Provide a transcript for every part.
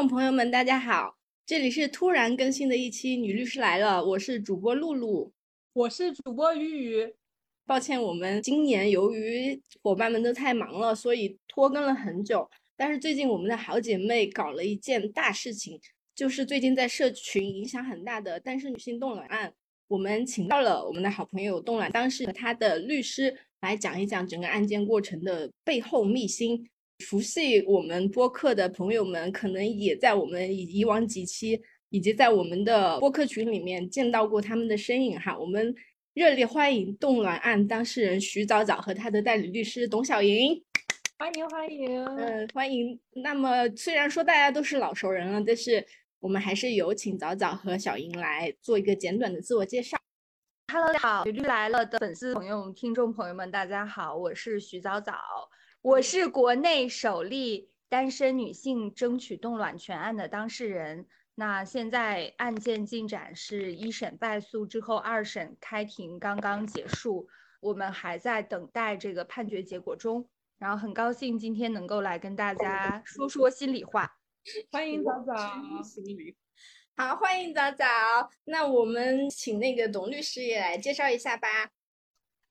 听众朋友们，大家好，这里是突然更新的一期《女律师来了》，我是主播露露，我是主播鱼鱼。抱歉，我们今年由于伙伴们都太忙了，所以拖更了很久。但是最近我们的好姐妹搞了一件大事情，就是最近在社群影响很大的单身女性冻卵案，我们请到了我们的好朋友冻卵当事和他的律师来讲一讲整个案件过程的背后秘辛。熟悉我们播客的朋友们，可能也在我们以往几期以及在我们的播客群里面见到过他们的身影哈。我们。热烈欢迎冻卵案当事人徐早早和他的代理律师董小莹，欢迎欢迎，嗯，欢迎。那么虽然说大家都是老熟人了，但是我们还是有请早早和小莹来做一个简短的自我介绍。Hello，好，徐律来了的粉丝朋友、听众朋友们，大家好，我是徐早早，我是国内首例单身女性争取冻卵权案的当事人。那现在案件进展是一审败诉之后，二审开庭刚刚结束，我们还在等待这个判决结果中。然后很高兴今天能够来跟大家说说心里话，欢迎早早。好，欢迎早早。那我们请那个董律师也来介绍一下吧。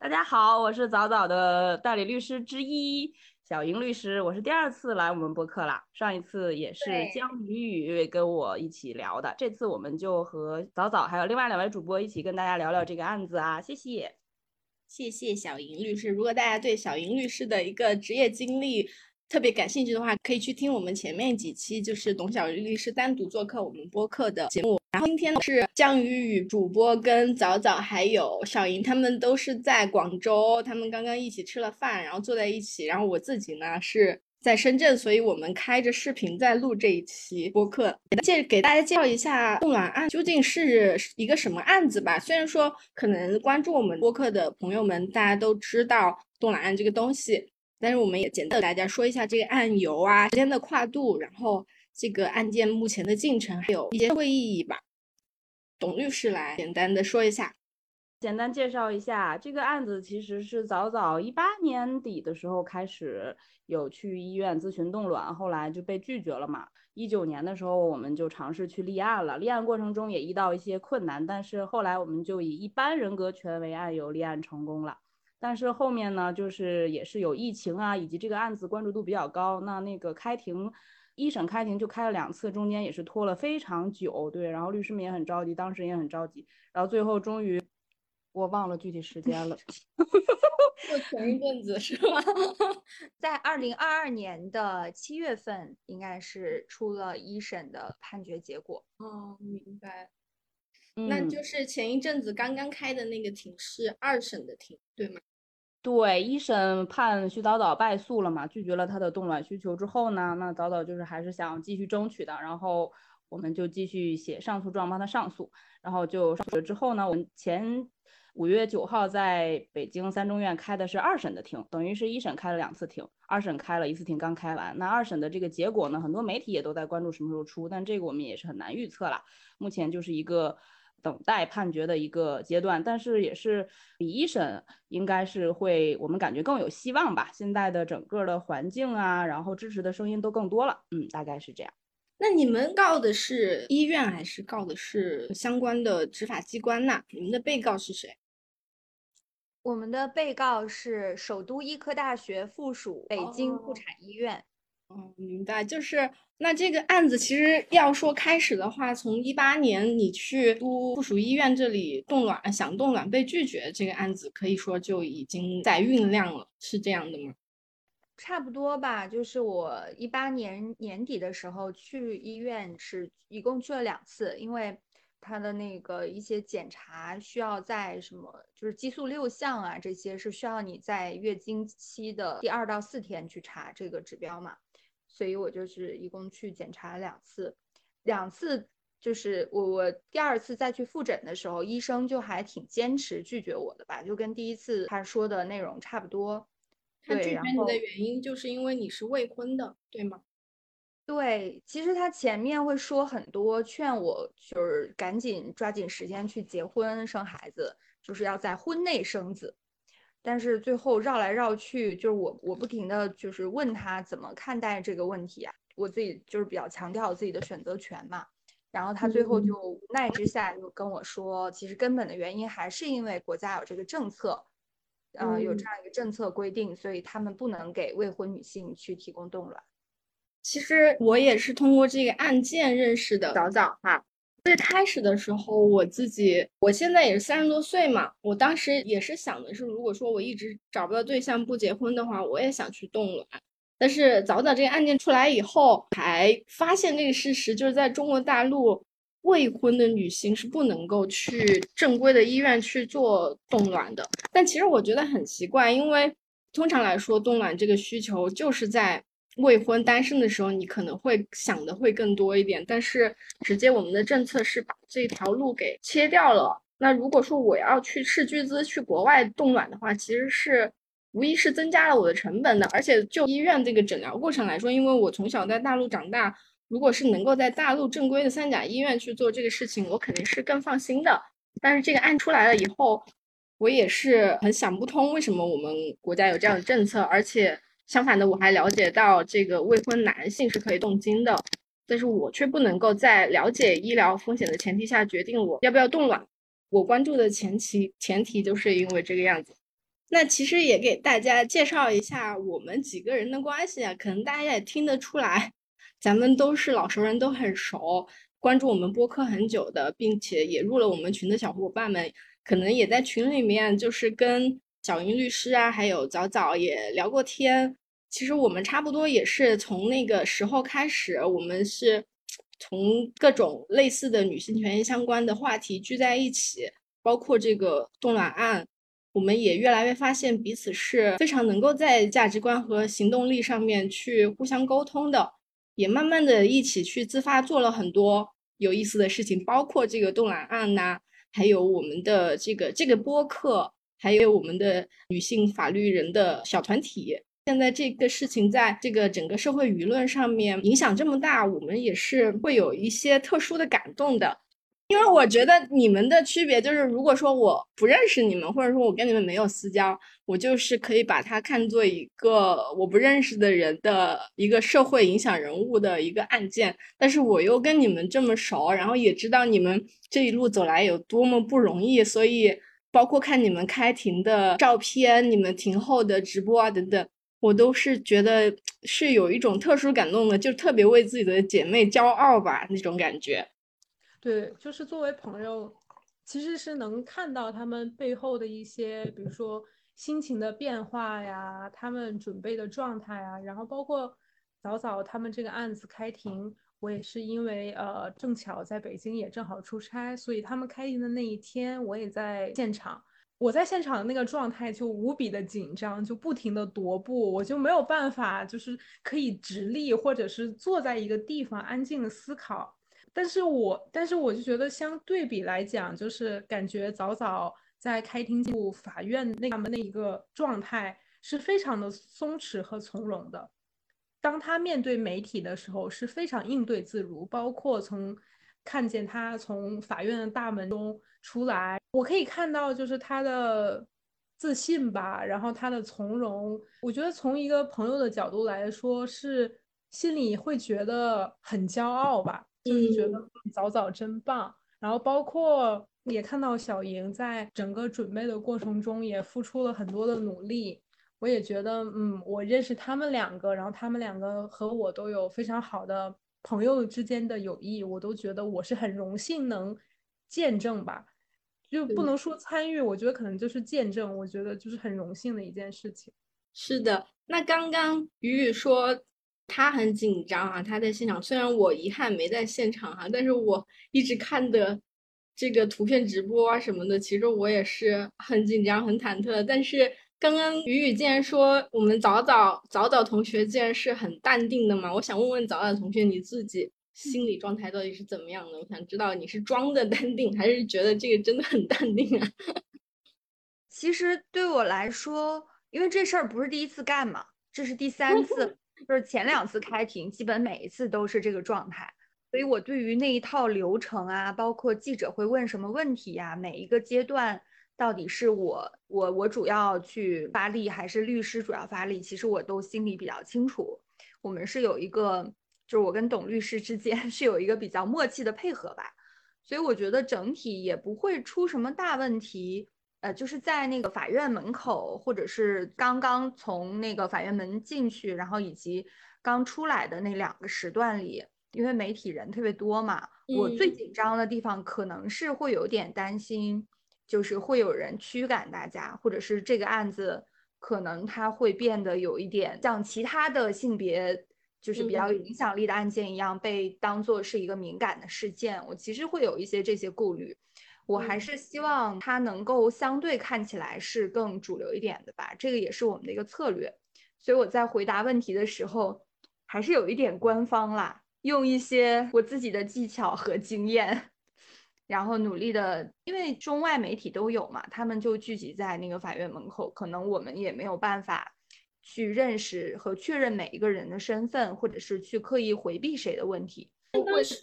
大家好，我是早早的代理律师之一。小莹律师，我是第二次来我们播客了，上一次也是江雨雨跟我一起聊的，这次我们就和早早还有另外两位主播一起跟大家聊聊这个案子啊，谢谢，谢谢小莹律师。如果大家对小莹律师的一个职业经历特别感兴趣的话，可以去听我们前面几期，就是董小莹律师单独做客我们播客的节目。然后今天是江雨雨主播跟早早还有小莹，他们都是在广州，他们刚刚一起吃了饭，然后坐在一起。然后我自己呢是在深圳，所以我们开着视频在录这一期播客，介给大家介绍一下冻卵案究竟是一个什么案子吧。虽然说可能关注我们播客的朋友们大家都知道冻卵案这个东西，但是我们也简单给大家说一下这个案由啊，时间的跨度，然后。这个案件目前的进程还有一些社会意义吧，董律师来简单的说一下，简单介绍一下这个案子，其实是早早一八年底的时候开始有去医院咨询冻卵，后来就被拒绝了嘛。一九年的时候我们就尝试去立案了，立案过程中也遇到一些困难，但是后来我们就以一般人格权为案由立案成功了。但是后面呢，就是也是有疫情啊，以及这个案子关注度比较高，那那个开庭。一审开庭就开了两次，中间也是拖了非常久，对，然后律师们也很着急，当事人也很着急，然后最后终于，我忘了具体时间了，就前一阵子是吗？在二零二二年的七月份，应该是出了一审的判决结果。哦，明白。那就是前一阵子刚刚开的那个庭是二审的庭，对吗？对，一审判徐早早败诉了嘛，拒绝了他的冻卵需求之后呢，那早早就是还是想继续争取的，然后我们就继续写上诉状帮他上诉，然后就上诉了之后呢，我们前五月九号在北京三中院开的是二审的庭，等于是一审开了两次庭，二审开了一次庭刚开完，那二审的这个结果呢，很多媒体也都在关注什么时候出，但这个我们也是很难预测了，目前就是一个。等待判决的一个阶段，但是也是比一审应该是会，我们感觉更有希望吧。现在的整个的环境啊，然后支持的声音都更多了，嗯，大概是这样。那你们告的是医院还是告的是相关的执法机关呢？你们的被告是谁？我们的被告是首都医科大学附属北京妇产医院。哦，明白，就是那这个案子其实要说开始的话，从一八年你去都附属医院这里冻卵，想冻卵被拒绝，这个案子可以说就已经在酝酿了，是这样的吗？差不多吧，就是我一八年年底的时候去医院，是一共去了两次，因为他的那个一些检查需要在什么，就是激素六项啊，这些是需要你在月经期的第二到四天去查这个指标嘛。所以我就是一共去检查了两次，两次就是我我第二次再去复诊的时候，医生就还挺坚持拒绝我的吧，就跟第一次他说的内容差不多。他拒绝你的原因就是因为你是未婚的，对吗？对，其实他前面会说很多，劝我就是赶紧抓紧时间去结婚生孩子，就是要在婚内生子。但是最后绕来绕去，就是我我不停的就是问他怎么看待这个问题啊？我自己就是比较强调自己的选择权嘛。然后他最后就无奈之下就跟我说，其实根本的原因还是因为国家有这个政策，呃，有这样一个政策规定，所以他们不能给未婚女性去提供冻卵。其实我也是通过这个案件认识的早早哈。最开始的时候，我自己，我现在也是三十多岁嘛，我当时也是想的是，如果说我一直找不到对象不结婚的话，我也想去冻卵。但是早早这个案件出来以后，才发现这个事实，就是在中国大陆，未婚的女性是不能够去正规的医院去做冻卵的。但其实我觉得很奇怪，因为通常来说，冻卵这个需求就是在。未婚单身的时候，你可能会想的会更多一点，但是直接我们的政策是把这条路给切掉了。那如果说我要去斥巨资去国外冻卵的话，其实是无疑是增加了我的成本的。而且就医院这个诊疗过程来说，因为我从小在大陆长大，如果是能够在大陆正规的三甲医院去做这个事情，我肯定是更放心的。但是这个案出来了以后，我也是很想不通为什么我们国家有这样的政策，而且。相反的，我还了解到这个未婚男性是可以动精的，但是我却不能够在了解医疗风险的前提下决定我要不要冻卵。我关注的前提前提就是因为这个样子。那其实也给大家介绍一下我们几个人的关系啊，可能大家也听得出来，咱们都是老熟人，都很熟，关注我们播客很久的，并且也入了我们群的小伙伴们，可能也在群里面就是跟小云律师啊，还有早早也聊过天。其实我们差不多也是从那个时候开始，我们是从各种类似的女性权益相关的话题聚在一起，包括这个冻卵案，我们也越来越发现彼此是非常能够在价值观和行动力上面去互相沟通的，也慢慢的一起去自发做了很多有意思的事情，包括这个冻卵案呐，还有我们的这个这个播客，还有我们的女性法律人的小团体。现在这个事情在这个整个社会舆论上面影响这么大，我们也是会有一些特殊的感动的。因为我觉得你们的区别就是，如果说我不认识你们，或者说我跟你们没有私交，我就是可以把它看作一个我不认识的人的一个社会影响人物的一个案件。但是我又跟你们这么熟，然后也知道你们这一路走来有多么不容易，所以包括看你们开庭的照片、你们庭后的直播啊等等。我都是觉得是有一种特殊感动的，就特别为自己的姐妹骄傲吧那种感觉。对，就是作为朋友，其实是能看到他们背后的一些，比如说心情的变化呀，他们准备的状态啊，然后包括早早他们这个案子开庭，我也是因为呃正巧在北京也正好出差，所以他们开庭的那一天我也在现场。我在现场的那个状态就无比的紧张，就不停的踱步，我就没有办法，就是可以直立或者是坐在一个地方安静的思考。但是我，但是我就觉得相对比来讲，就是感觉早早在开庭进入法院那他们那一个状态是非常的松弛和从容的。当他面对媒体的时候是非常应对自如，包括从看见他从法院的大门中。出来，我可以看到就是他的自信吧，然后他的从容。我觉得从一个朋友的角度来说，是心里会觉得很骄傲吧，就是觉得早早真棒。然后包括也看到小莹在整个准备的过程中也付出了很多的努力。我也觉得，嗯，我认识他们两个，然后他们两个和我都有非常好的朋友之间的友谊，我都觉得我是很荣幸能。见证吧，就不能说参与，我觉得可能就是见证。我觉得就是很荣幸的一件事情。是的，那刚刚雨雨说他很紧张啊，他在现场。虽然我遗憾没在现场哈，但是我一直看的这个图片直播啊什么的，其实我也是很紧张、很忐忑。但是刚刚雨雨竟然说我们早早早早同学竟然是很淡定的嘛，我想问问早早同学你自己。心理状态到底是怎么样的？我想知道你是装的淡定，还是觉得这个真的很淡定啊？其实对我来说，因为这事儿不是第一次干嘛，这是第三 次，就是前两次开庭，基本每一次都是这个状态，所以我对于那一套流程啊，包括记者会问什么问题呀，每一个阶段到底是我我我主要去发力，还是律师主要发力，其实我都心里比较清楚。我们是有一个。就是我跟董律师之间 是有一个比较默契的配合吧，所以我觉得整体也不会出什么大问题。呃，就是在那个法院门口，或者是刚刚从那个法院门进去，然后以及刚出来的那两个时段里，因为媒体人特别多嘛，我最紧张的地方可能是会有点担心，就是会有人驱赶大家，或者是这个案子可能它会变得有一点像其他的性别就是比较有影响力的案件一样，被当做是一个敏感的事件，我其实会有一些这些顾虑。我还是希望它能够相对看起来是更主流一点的吧，这个也是我们的一个策略。所以我在回答问题的时候，还是有一点官方啦，用一些我自己的技巧和经验，然后努力的，因为中外媒体都有嘛，他们就聚集在那个法院门口，可能我们也没有办法去认识和确认每一个人的身份，或者是去刻意回避谁的问题。当时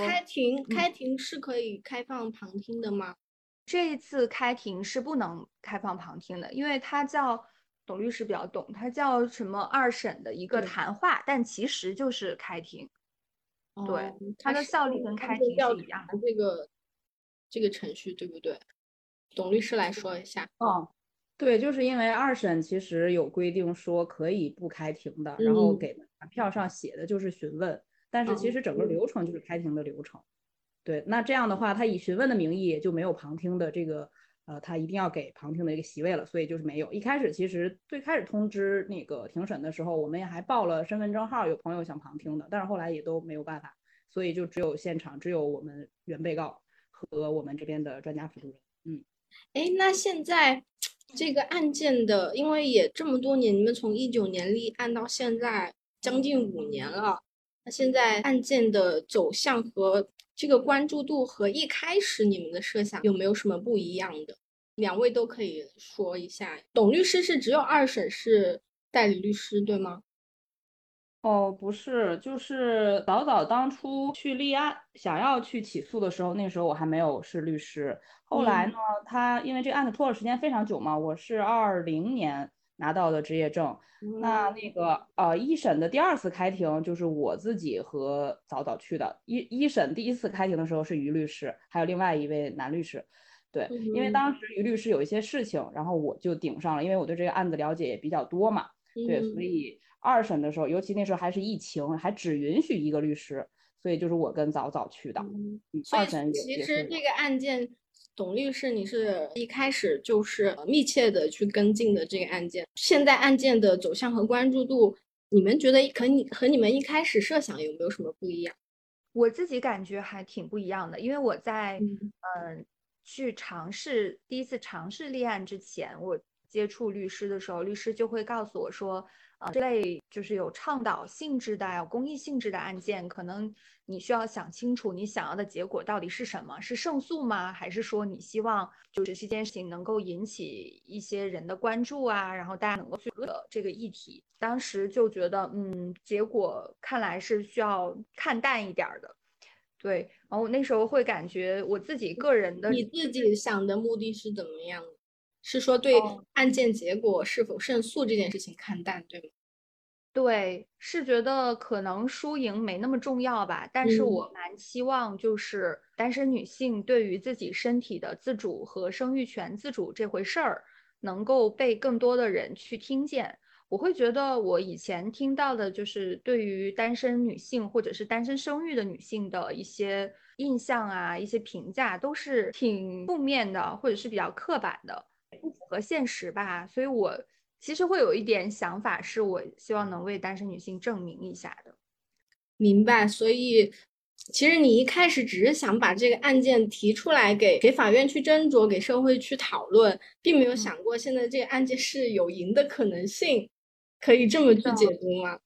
开庭开庭是可以开放旁听的吗？这一次开庭是不能开放旁听的，因为它叫董律师比较懂，它叫什么二审的一个谈话，但其实就是开庭。对，它的效力跟开庭是一样的。这个这个程序对不对？董律师来说一下。哦，对，就是因为二审其实有规定说可以不开庭的，然后给传票上写的就是询问。但是其实整个流程就是开庭的流程，对，那这样的话，他以询问的名义也就没有旁听的这个，呃，他一定要给旁听的一个席位了，所以就是没有。一开始其实最开始通知那个庭审的时候，我们也还报了身份证号，有朋友想旁听的，但是后来也都没有办法，所以就只有现场只有我们原被告和我们这边的专家辅助人。嗯，哎，那现在这个案件的，因为也这么多年，你们从一九年立案到现在将近五年了。那现在案件的走向和这个关注度和一开始你们的设想有没有什么不一样的？两位都可以说一下。董律师是只有二审是代理律师对吗？哦，不是，就是早早当初去立案想要去起诉的时候，那时候我还没有是律师。后来呢，他因为这个案子拖了时间非常久嘛，我是二零年拿到的执业证。那那个呃一审的第二次开庭就是我自己和早早去的。一一审第一次开庭的时候是于律师，还有另外一位男律师。对，因为当时于律师有一些事情，然后我就顶上了，因为我对这个案子了解也比较多嘛。对，所以二审的时候，尤其那时候还是疫情，还只允许一个律师，所以就是我跟早早去的。二审其实这个案件。董律师，你是一开始就是密切的去跟进的这个案件，现在案件的走向和关注度，你们觉得和你和你们一开始设想有没有什么不一样？我自己感觉还挺不一样的，因为我在嗯去尝试第一次尝试立案之前，我接触律师的时候，律师就会告诉我说。啊，这类就是有倡导性质的、有公益性质的案件，可能你需要想清楚你想要的结果到底是什么？是胜诉吗？还是说你希望就是这件事情能够引起一些人的关注啊？然后大家能够去的这个议题，当时就觉得，嗯，结果看来是需要看淡一点的。对，然后我那时候会感觉我自己个人的，你自己想的目的是怎么样？是说对案件结果是否胜诉这件事情看淡，对吗？对，是觉得可能输赢没那么重要吧。但是我蛮希望，就是单身女性对于自己身体的自主和生育权自主这回事儿，能够被更多的人去听见。我会觉得，我以前听到的就是对于单身女性或者是单身生育的女性的一些印象啊，一些评价都是挺负面的，或者是比较刻板的。不符合现实吧，所以我其实会有一点想法，是我希望能为单身女性证明一下的。明白，所以其实你一开始只是想把这个案件提出来给给法院去斟酌，给社会去讨论，并没有想过现在这个案件是有赢的可能性，可以这么去解读吗？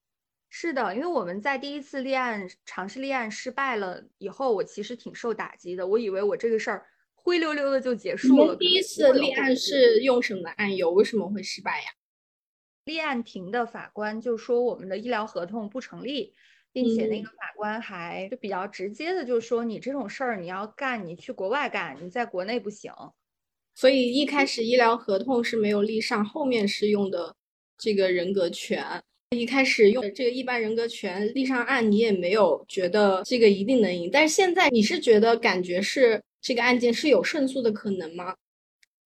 是的，因为我们在第一次立案尝试立案失败了以后，我其实挺受打击的，我以为我这个事儿。灰溜溜的就结束了。第一次立案是用什么案由？为什么会失败呀？立案庭的法官就说我们的医疗合同不成立，并且那个法官还就比较直接的就说你这种事儿你要干，你去国外干，你在国内不行。所以一开始医疗合同是没有立上，后面是用的这个人格权。一开始用这个一般人格权立上案，你也没有觉得这个一定能赢，但是现在你是觉得感觉是这个案件是有胜诉的可能吗？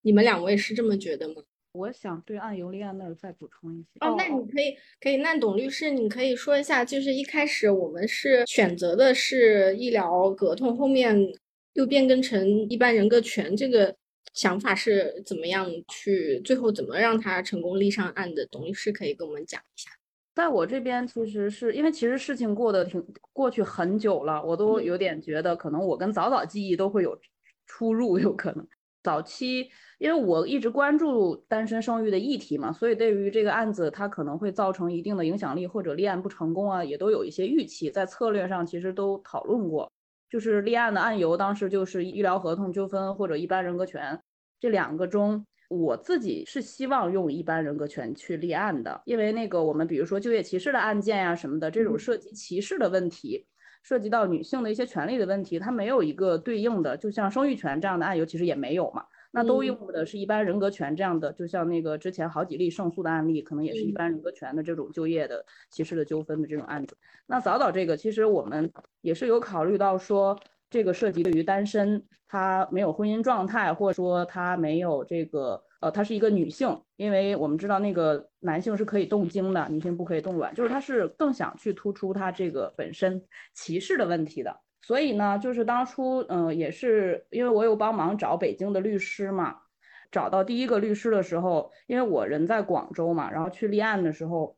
你们两位是这么觉得吗？我想对案由立案那儿再补充一些。哦，那你可以可以，那董律师，你可以说一下，就是一开始我们是选择的是医疗合同，后面又变更成一般人格权，这个想法是怎么样去，最后怎么让他成功立上案的？董律师可以跟我们讲一下。在我这边，其实是因为其实事情过得挺过去很久了，我都有点觉得可能我跟早早记忆都会有出入，有可能早期。因为我一直关注单身生育的议题嘛，所以对于这个案子它可能会造成一定的影响力或者立案不成功啊，也都有一些预期，在策略上其实都讨论过。就是立案的案由，当时就是医疗合同纠纷或者一般人格权这两个中，我自己是希望用一般人格权去立案的，因为那个我们比如说就业歧视的案件呀什么的，这种涉及歧视的问题，涉及到女性的一些权利的问题，它没有一个对应的，就像生育权这样的案由其实也没有嘛。那都用的是一般人格权这样的，就像那个之前好几例胜诉的案例，可能也是一般人格权的这种就业的歧视的纠纷的这种案子。那早早这个，其实我们也是有考虑到说，这个涉及对于单身，他没有婚姻状态，或者说他没有这个，呃，他是一个女性，因为我们知道那个男性是可以动精的，女性不可以动卵，就是他是更想去突出他这个本身歧视的问题的。所以呢，就是当初，嗯，也是因为我有帮忙找北京的律师嘛，找到第一个律师的时候，因为我人在广州嘛，然后去立案的时候，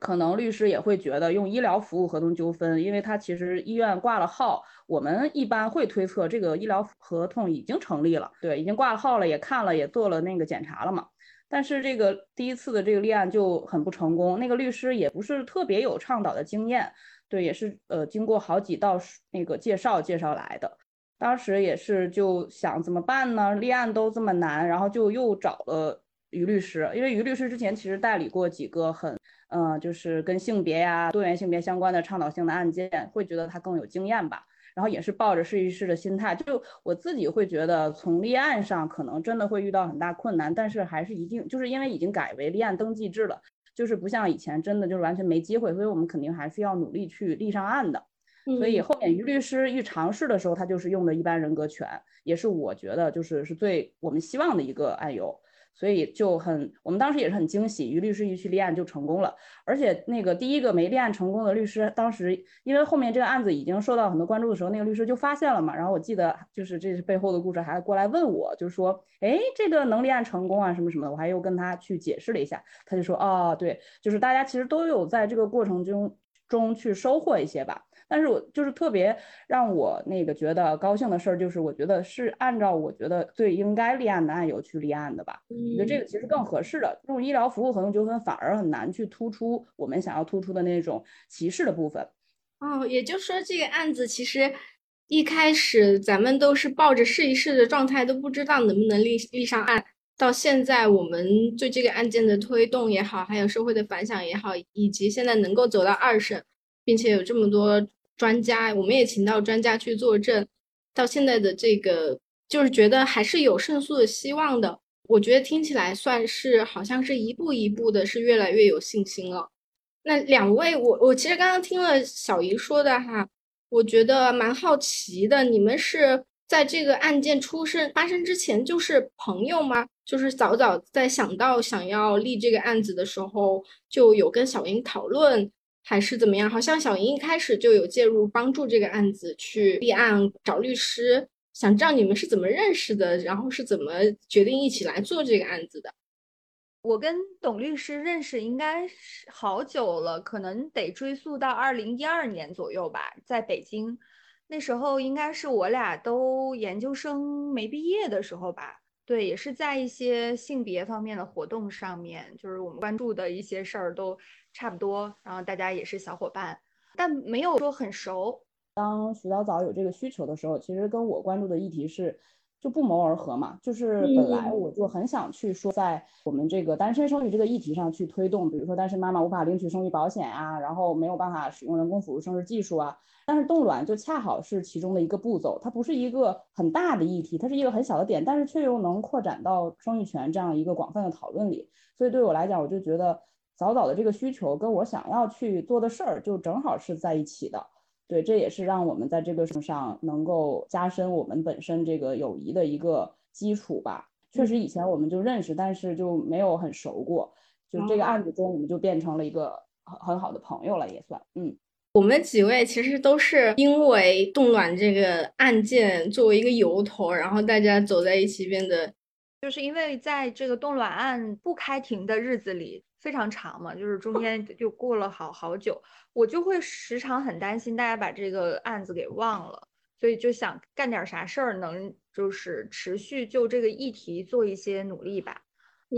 可能律师也会觉得用医疗服务合同纠纷，因为他其实医院挂了号，我们一般会推测这个医疗合同已经成立了，对，已经挂了号了，也看了，也做了那个检查了嘛。但是这个第一次的这个立案就很不成功，那个律师也不是特别有倡导的经验。对，也是呃，经过好几道那个介绍介绍来的，当时也是就想怎么办呢？立案都这么难，然后就又找了于律师，因为于律师之前其实代理过几个很嗯，就是跟性别呀、多元性别相关的倡导性的案件，会觉得他更有经验吧。然后也是抱着试一试的心态，就我自己会觉得从立案上可能真的会遇到很大困难，但是还是一定就是因为已经改为立案登记制了。就是不像以前，真的就是完全没机会，所以我们肯定还是要努力去立上案的。所以后面于律师一尝试的时候，他就是用的一般人格权，也是我觉得就是是最我们希望的一个案由。所以就很，我们当时也是很惊喜，于律师一去立案就成功了。而且那个第一个没立案成功的律师，当时因为后面这个案子已经受到很多关注的时候，那个律师就发现了嘛。然后我记得就是这是背后的故事，还过来问我，就说，哎，这个能立案成功啊，什么什么的。我还又跟他去解释了一下，他就说，哦，对，就是大家其实都有在这个过程中中去收获一些吧。但是我就是特别让我那个觉得高兴的事儿，就是我觉得是按照我觉得最应该立案的案由去立案的吧。我觉得这个其实更合适的。这种医疗服务合同纠纷反而很难去突出我们想要突出的那种歧视的部分。哦，也就是说这个案子其实一开始咱们都是抱着试一试的状态，都不知道能不能立立上案。到现在我们对这个案件的推动也好，还有社会的反响也好，以及现在能够走到二审，并且有这么多。专家，我们也请到专家去作证。到现在的这个，就是觉得还是有胜诉的希望的。我觉得听起来算是，好像是一步一步的，是越来越有信心了。那两位，我我其实刚刚听了小姨说的哈，我觉得蛮好奇的。你们是在这个案件出生发生之前就是朋友吗？就是早早在想到想要立这个案子的时候，就有跟小英讨论。还是怎么样？好像小莹一开始就有介入帮助这个案子去立案找律师，想知道你们是怎么认识的，然后是怎么决定一起来做这个案子的。我跟董律师认识应该是好久了，可能得追溯到二零一二年左右吧，在北京，那时候应该是我俩都研究生没毕业的时候吧。对，也是在一些性别方面的活动上面，就是我们关注的一些事儿都差不多，然后大家也是小伙伴，但没有说很熟。当徐早早有这个需求的时候，其实跟我关注的议题是。就不谋而合嘛，就是本来我就很想去说，在我们这个单身生育这个议题上去推动，比如说单身妈妈无法领取生育保险啊，然后没有办法使用人工辅助生殖技术啊，但是冻卵就恰好是其中的一个步骤，它不是一个很大的议题，它是一个很小的点，但是却又能扩展到生育权这样一个广泛的讨论里，所以对我来讲，我就觉得早早的这个需求跟我想要去做的事儿就正好是在一起的。对，这也是让我们在这个上能够加深我们本身这个友谊的一个基础吧。确实以前我们就认识，但是就没有很熟过。就这个案子中，我们就变成了一个很很好的朋友了，也算。嗯，我们几位其实都是因为冻卵这个案件作为一个由头，然后大家走在一起，变得就是因为在这个冻卵案不开庭的日子里。非常长嘛，就是中间就过了好好久，我就会时常很担心大家把这个案子给忘了，所以就想干点啥事儿，能就是持续就这个议题做一些努力吧。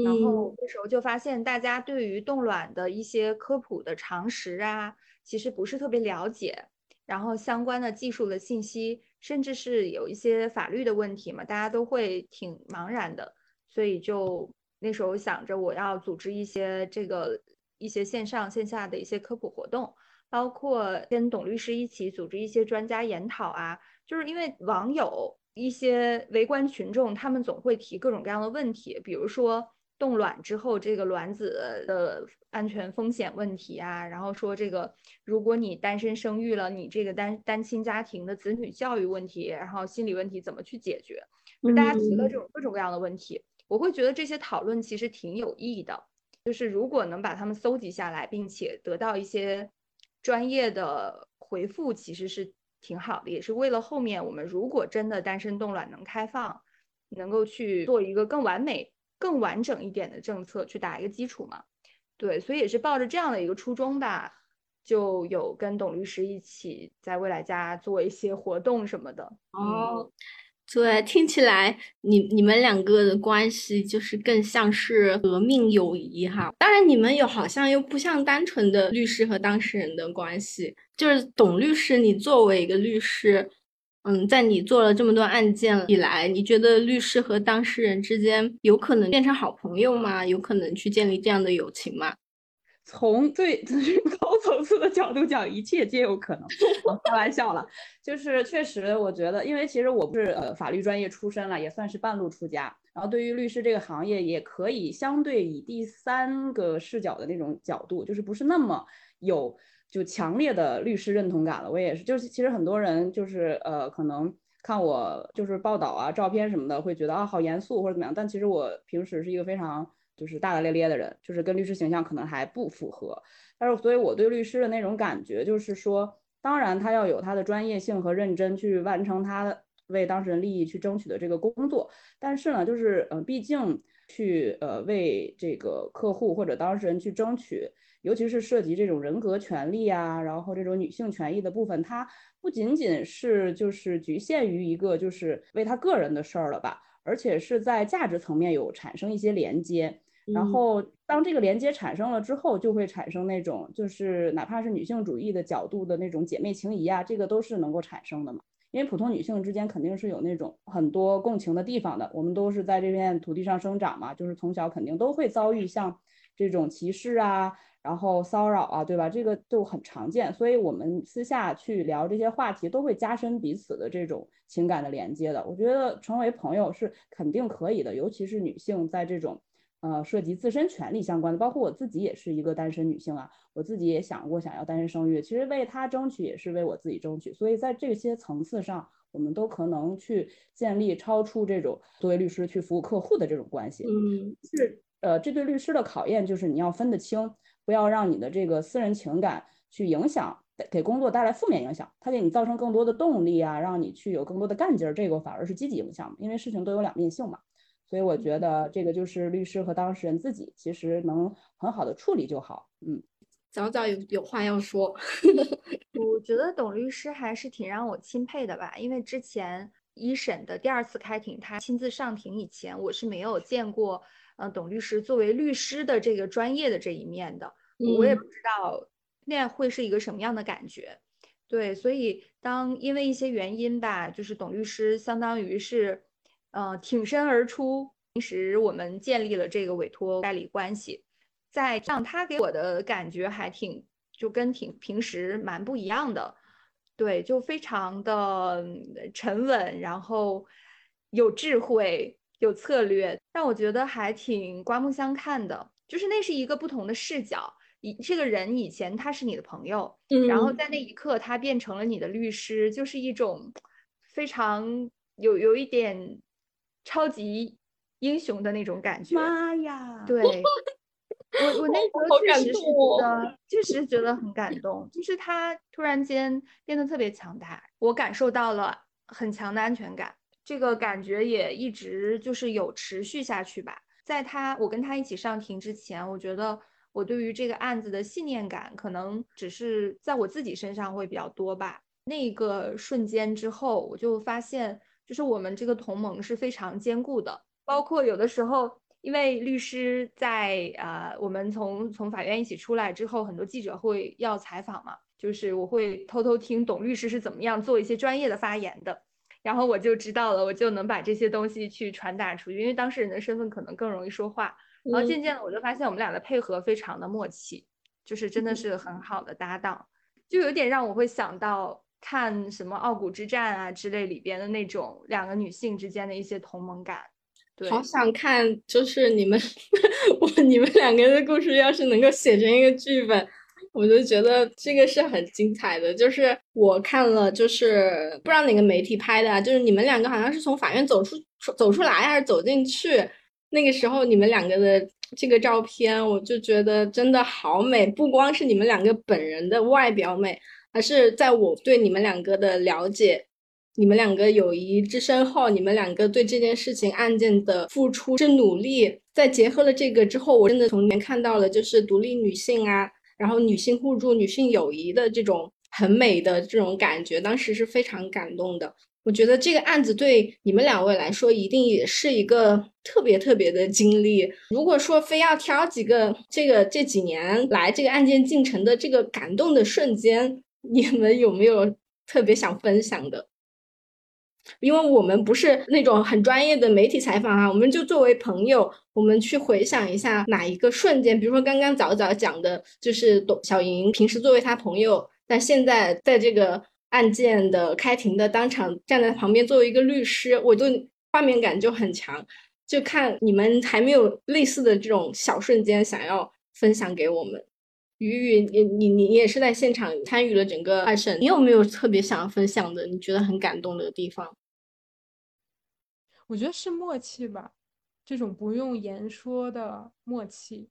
然后那时候就发现大家对于冻卵的一些科普的常识啊，其实不是特别了解，然后相关的技术的信息，甚至是有一些法律的问题嘛，大家都会挺茫然的，所以就。那时候想着我要组织一些这个一些线上线下的一些科普活动，包括跟董律师一起组织一些专家研讨啊。就是因为网友一些围观群众，他们总会提各种各样的问题，比如说冻卵之后这个卵子的安全风险问题啊，然后说这个如果你单身生育了，你这个单单亲家庭的子女教育问题，然后心理问题怎么去解决？就大家提了这种各种各样的问题。我会觉得这些讨论其实挺有意义的，就是如果能把它们搜集下来，并且得到一些专业的回复，其实是挺好的，也是为了后面我们如果真的单身冻卵能开放，能够去做一个更完美、更完整一点的政策去打一个基础嘛。对，所以也是抱着这样的一个初衷吧，就有跟董律师一起在未来家做一些活动什么的。哦。对，听起来你你们两个的关系就是更像是革命友谊哈。当然，你们有好像又不像单纯的律师和当事人的关系。就是董律师，你作为一个律师，嗯，在你做了这么多案件以来，你觉得律师和当事人之间有可能变成好朋友吗？有可能去建立这样的友情吗？从最 最高层次的角度讲，一切皆有可能。我开玩笑了，就是确实，我觉得，因为其实我不是呃法律专业出身了，也算是半路出家。然后对于律师这个行业，也可以相对以第三个视角的那种角度，就是不是那么有就强烈的律师认同感了。我也是，就是其实很多人就是呃可能看我就是报道啊、照片什么的，会觉得啊好严肃或者怎么样。但其实我平时是一个非常。就是大大咧咧的人，就是跟律师形象可能还不符合。但是，所以我对律师的那种感觉，就是说，当然他要有他的专业性和认真去完成他为当事人利益去争取的这个工作。但是呢，就是呃，毕竟去呃为这个客户或者当事人去争取，尤其是涉及这种人格权利啊，然后这种女性权益的部分，它不仅仅是就是局限于一个就是为他个人的事儿了吧。而且是在价值层面有产生一些连接，然后当这个连接产生了之后，就会产生那种就是哪怕是女性主义的角度的那种姐妹情谊啊，这个都是能够产生的嘛。因为普通女性之间肯定是有那种很多共情的地方的，我们都是在这片土地上生长嘛，就是从小肯定都会遭遇像这种歧视啊。然后骚扰啊，对吧？这个就很常见，所以我们私下去聊这些话题，都会加深彼此的这种情感的连接的。我觉得成为朋友是肯定可以的，尤其是女性在这种呃涉及自身权利相关的，包括我自己也是一个单身女性啊，我自己也想过想要单身生育，其实为他争取也是为我自己争取。所以在这些层次上，我们都可能去建立超出这种作为律师去服务客户的这种关系。嗯，是呃，这对律师的考验就是你要分得清。不要让你的这个私人情感去影响，给工作带来负面影响。它给你造成更多的动力啊，让你去有更多的干劲儿，这个反而是积极影响。因为事情都有两面性嘛，所以我觉得这个就是律师和当事人自己其实能很好的处理就好。嗯，早早有有话要说。我觉得董律师还是挺让我钦佩的吧，因为之前一审的第二次开庭，他亲自上庭以前，我是没有见过。呃，董律师作为律师的这个专业的这一面的，我也不知道那会是一个什么样的感觉。对，所以当因为一些原因吧，就是董律师相当于是，呃，挺身而出。平时我们建立了这个委托代理关系，在让他给我的感觉还挺，就跟挺平时蛮不一样的。对，就非常的沉稳，然后有智慧。有策略，让我觉得还挺刮目相看的。就是那是一个不同的视角。以这个人以前他是你的朋友，嗯然后在那一刻他变成了你的律师，就是一种非常有有一点超级英雄的那种感觉。妈呀！对，我我那时候确实是觉得，确实觉得很感动，就是他突然间变得特别强大，我感受到了很强的安全感，这个感觉也一直就是有持续下去吧。在他我跟他一起上庭之前，我觉得我对于这个案子的信念感，可能只是在我自己身上会比较多吧。那个瞬间之后，我就发现，就是我们这个同盟是非常坚固的，包括有的时候，因为律师在呃，我们从从法院一起出来之后，很多记者会要采访嘛，就是我会偷偷听董律师是怎么样做一些专业的发言的，然后我就知道了，我就能把这些东西去传达出去，因为当事人的身份可能更容易说话。然后渐渐的，我就发现我们俩的配合非常的默契，就是真的是很好的搭档，就有点让我会想到看什么《傲骨之战》啊之类里边的那种两个女性之间的一些同盟感。对，好想看，就是你们 我你们两个的故事，要是能够写成一个剧本，我就觉得这个是很精彩的。就是我看了，就是不知道哪个媒体拍的，就是你们两个好像是从法院走出走出来还是走进去，那个时候你们两个的这个照片，我就觉得真的好美，不光是你们两个本人的外表美，而是在我对你们两个的了解。你们两个友谊之深厚，你们两个对这件事情案件的付出之努力，再结合了这个之后，我真的从里面看到了就是独立女性啊，然后女性互助、女性友谊的这种很美的这种感觉，当时是非常感动的。我觉得这个案子对你们两位来说，一定也是一个特别特别的经历。如果说非要挑几个这个这几年来这个案件进程的这个感动的瞬间，你们有没有特别想分享的？因为我们不是那种很专业的媒体采访啊，我们就作为朋友，我们去回想一下哪一个瞬间，比如说刚刚早早讲的，就是董小莹平时作为他朋友，但现在在这个案件的开庭的当场站在旁边作为一个律师，我就画面感就很强，就看你们还没有类似的这种小瞬间想要分享给我们。雨雨，你你你也是在现场参与了整个二审，你有没有特别想要分享的？你觉得很感动的地方？我觉得是默契吧，这种不用言说的默契。嗯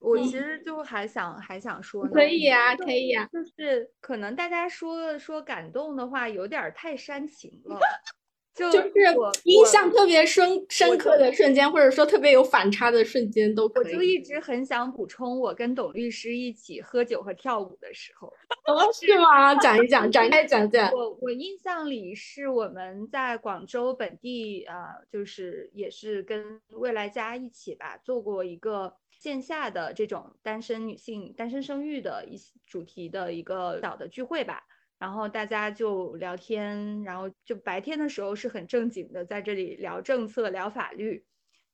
我其实就还想还想说呢，可以啊、可以啊、就是可能大家说说感动的话有点太煽情了，就就是我印象特别深深刻的瞬间，或者说特别有反差的瞬间都我可以。就一直很想补充我跟董律师一起喝酒和跳舞的时候。哦，是吗？讲一讲，展开讲讲。我我印象里是我们在广州本地啊、呃就是也是跟未来家一起吧，做过一个线下的这种单身女性单身生育的一些主题的一个小的聚会吧。然后大家就聊天，然后就白天的时候是很正经的在这里聊政策、聊法律。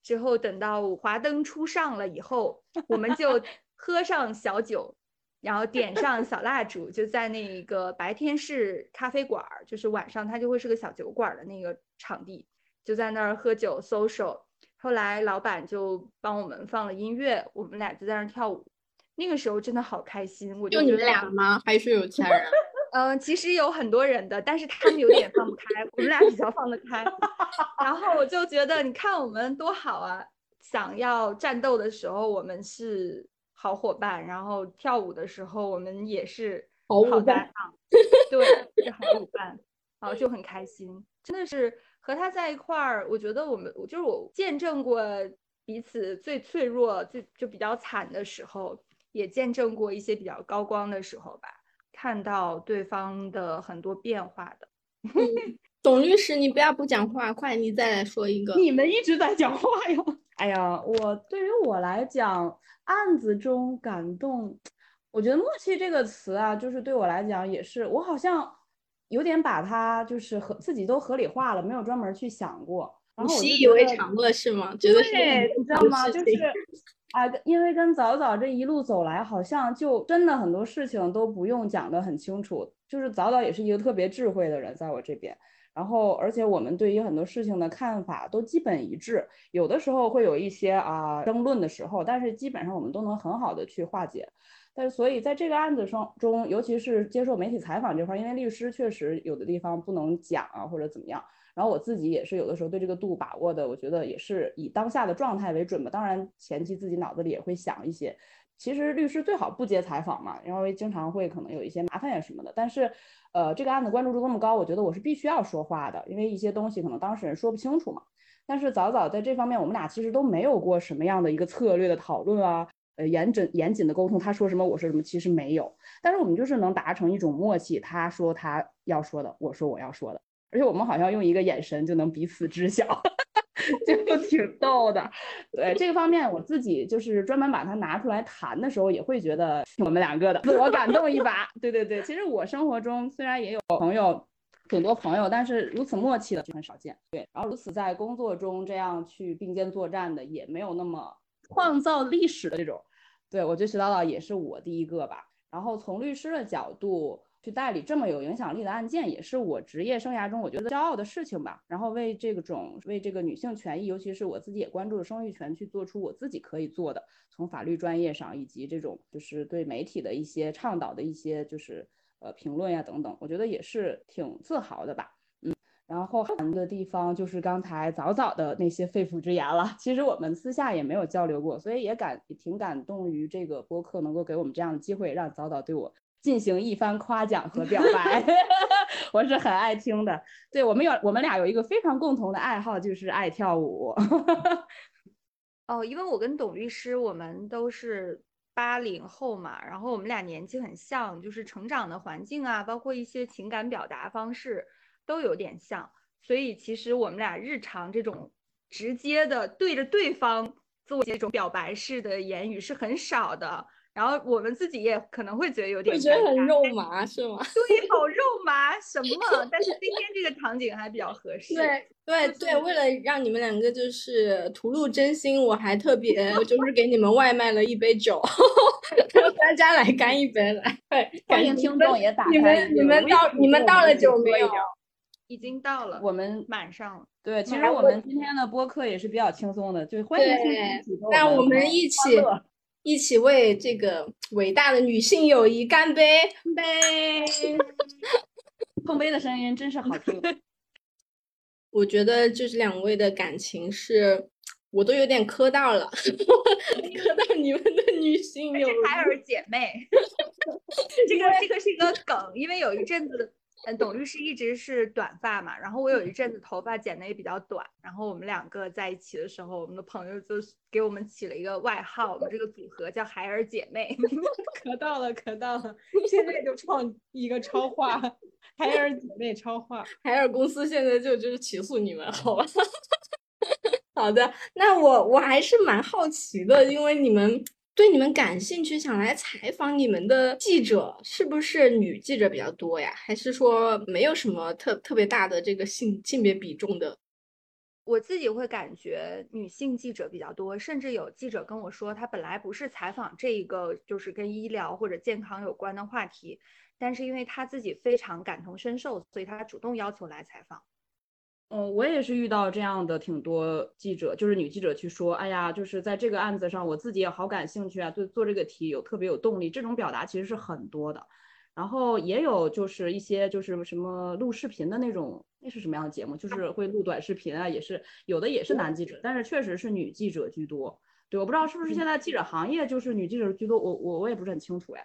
之后等到华灯初上了以后，我们就 喝上小酒，然后点上小蜡烛，就在那个白天是咖啡馆儿，就是晚上它就会是个小酒馆儿的那个场地，就在那儿喝酒 social。后来老板就帮我们放了音乐，我们俩就在那儿跳舞。那个时候真的好开心，我就你们俩吗？还是有其他人？嗯，其实有很多人的，但是他们有点放不开，我们俩比较放得开。然后我就觉得，你看我们多好啊！想要战斗的时候，我们是好伙伴；然后跳舞的时候，我们也是好搭伴档，对，是好伙伴，然后就很开心。真的是和他在一块儿，我觉得我们，我就是我见证过彼此最脆弱、最就比较惨的时候，也见证过一些比较高光的时候吧。看到对方的很多变化的。董律师，你不要不讲话，快，你再来说一个。你们一直在讲话呀！哎呀，我对于我来讲，案子中感动，我觉得“默契”这个词啊，就是对我来讲也是，我好像有点把它就是合自己都合理化了，没有专门去想过。然你后我习以为常了是吗？觉得是对，你知道吗？就是啊，因为跟早早这一路走来，好像就真的很多事情都不用讲得很清楚，就是早早也是一个特别智慧的人，在我这边。然后，而且我们对于很多事情的看法都基本一致，有的时候会有一些啊争论的时候，但是基本上我们都能很好的去化解。但是，所以在这个案子中中，尤其是接受媒体采访这块，因为律师确实有的地方不能讲啊，或者怎么样。然后我自己也是有的时候对这个度把握的，我觉得也是以当下的状态为准吧。当然，前期自己脑子里也会想一些。其实律师最好不接采访嘛，因为经常会可能有一些麻烦呀什么的。但是，呃，这个案子关注度这么高，我觉得我是必须要说话的，因为一些东西可能当事人说不清楚嘛。但是早早在这方面，我们俩其实都没有过什么样的一个策略的讨论啊，呃，严谨严谨的沟通，他说什么我说什么，其实没有。但是我们就是能达成一种默契，他说他要说的，我说我要说的。而且我们好像用一个眼神就能彼此知晓，就 挺逗的。对这个方面，我自己就是专门把它拿出来谈的时候，也会觉得我们两个的自我感动一把。对对对，其实我生活中虽然也有朋友，挺多朋友，但是如此默契的就很少见。对，然后如此在工作中这样去并肩作战的也没有那么创造历史的这种。对我觉得徐导导也是我第一个吧。然后从律师的角度。去代理这么有影响力的案件，也是我职业生涯中我觉得骄傲的事情吧。然后为这种为这个女性权益，尤其是我自己也关注的生育权，去做出我自己可以做的，从法律专业上以及这种就是对媒体的一些倡导的一些就是呃评论呀等等，我觉得也是挺自豪的吧。嗯，然后谈的地方就是刚才早早的那些肺腑之言了。其实我们私下也没有交流过，所以也感也挺感动于这个播客能够给我们这样的机会，让早早对我。进行一番夸奖和表白，我是很爱听的。对我们有我们俩有一个非常共同的爱好，就是爱跳舞。哦，因为我跟董律师，我们都是八零后嘛，然后我们俩年纪很像，就是成长的环境啊，包括一些情感表达方式都有点像，所以其实我们俩日常这种直接的对着对方做这种表白式的言语是很少的。然后我们自己也可能会觉得有点，觉得很肉麻是吗？对，好肉麻什么？但是今天这个场景还比较合适。对对对，为了让你们两个就是吐露真心，我还特别 就是给你们外卖了一杯酒，大家来干一杯来。欢迎听众也打开。你们你们到你们到了酒没有？已经到了。我们满上了。对，其实我们今天的播客也是比较轻松的，就欢迎听众那我们一起。一起为这个伟大的女性友谊干杯！干杯！碰杯的声音真是好听。我觉得就是两位的感情是，我都有点磕到了，磕到你们的女性友谊。海尔姐妹，这个这个是一个梗，因为有一阵子。嗯，董律师一直是短发嘛，然后我有一阵子头发剪的也比较短，然后我们两个在一起的时候，我们的朋友就给我们起了一个外号，我们这个组合叫海尔姐妹。可到了，可到了，现在就创一个超话，海尔姐妹超话，海尔公司现在就就是起诉你们，好吧？好的，那我我还是蛮好奇的，因为你们。对你们感兴趣，想来采访你们的记者是不是女记者比较多呀？还是说没有什么特特别大的这个性性别比重的？我自己会感觉女性记者比较多，甚至有记者跟我说，他本来不是采访这一个就是跟医疗或者健康有关的话题，但是因为他自己非常感同身受，所以他主动要求来采访。嗯，我也是遇到这样的挺多记者，就是女记者去说，哎呀，就是在这个案子上，我自己也好感兴趣啊，对做这个题有特别有动力。这种表达其实是很多的，然后也有就是一些就是什么录视频的那种，那是什么样的节目？就是会录短视频啊，也是有的也是男记者，但是确实是女记者居多。对，我不知道是不是现在记者行业就是女记者居多，我我我也不是很清楚哎。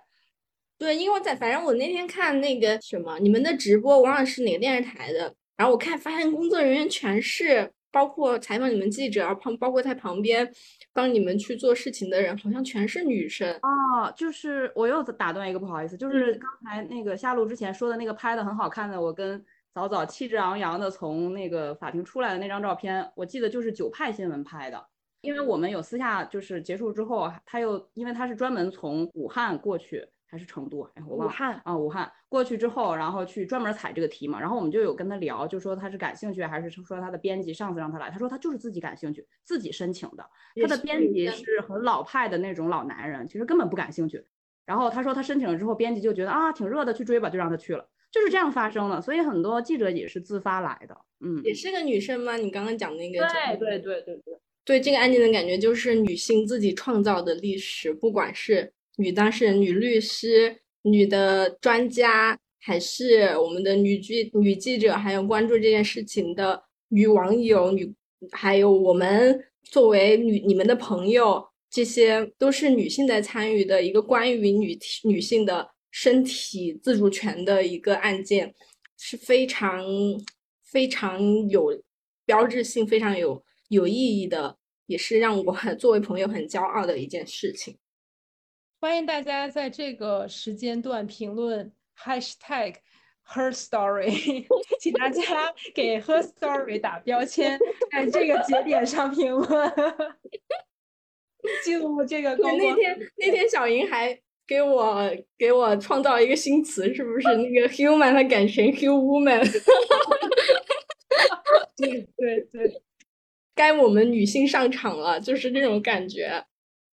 对，因为在反正我那天看那个什么你们的直播，我忘了是哪个电视台的。然后我看发现工作人员全是包括采访你们记者，旁包括在旁边帮你们去做事情的人，好像全是女生啊。就是我又打断一个，不好意思，就是刚才那个下路之前说的那个拍的很好看的，我跟早早气质昂扬的从那个法庭出来的那张照片，我记得就是九派新闻拍的，因为我们有私下就是结束之后，他又因为他是专门从武汉过去。还是成都，哎，我忘了。武汉啊，武汉过去之后，然后去专门采这个题嘛，然后我们就有跟他聊，就说他是感兴趣，还是说他的编辑上次让他来，他说他就是自己感兴趣，自己申请的。他的编辑是很老派的那种老男人，其实根本不感兴趣。然后他说他申请了之后，编辑就觉得啊挺热的，去追吧，就让他去了。就是这样发生的。所以很多记者也是自发来的，嗯，也是个女生吗？你刚刚讲那个，对对对对对，对这个案件的感觉就是女性自己创造的历史，不管是女当事人、女律师、女的专家，还是我们的女记女记者，还有关注这件事情的女网友、女，还有我们作为女你们的朋友。这些都是女性在参与的一个关于女女性的身体自主权的一个案件，是非常非常有标志性、非常有有意义的，也是让我 作为朋友很骄傲的一件事情。欢迎大家在这个时间段评论 #hashtag her story，请大家给 her story 打标签，在这个节点上评论。记录这个。那天那天小莹还给我给我创造一个新词，是不是那个 human 它改成 human？对对对，该我们女性上场了，就是这种感觉。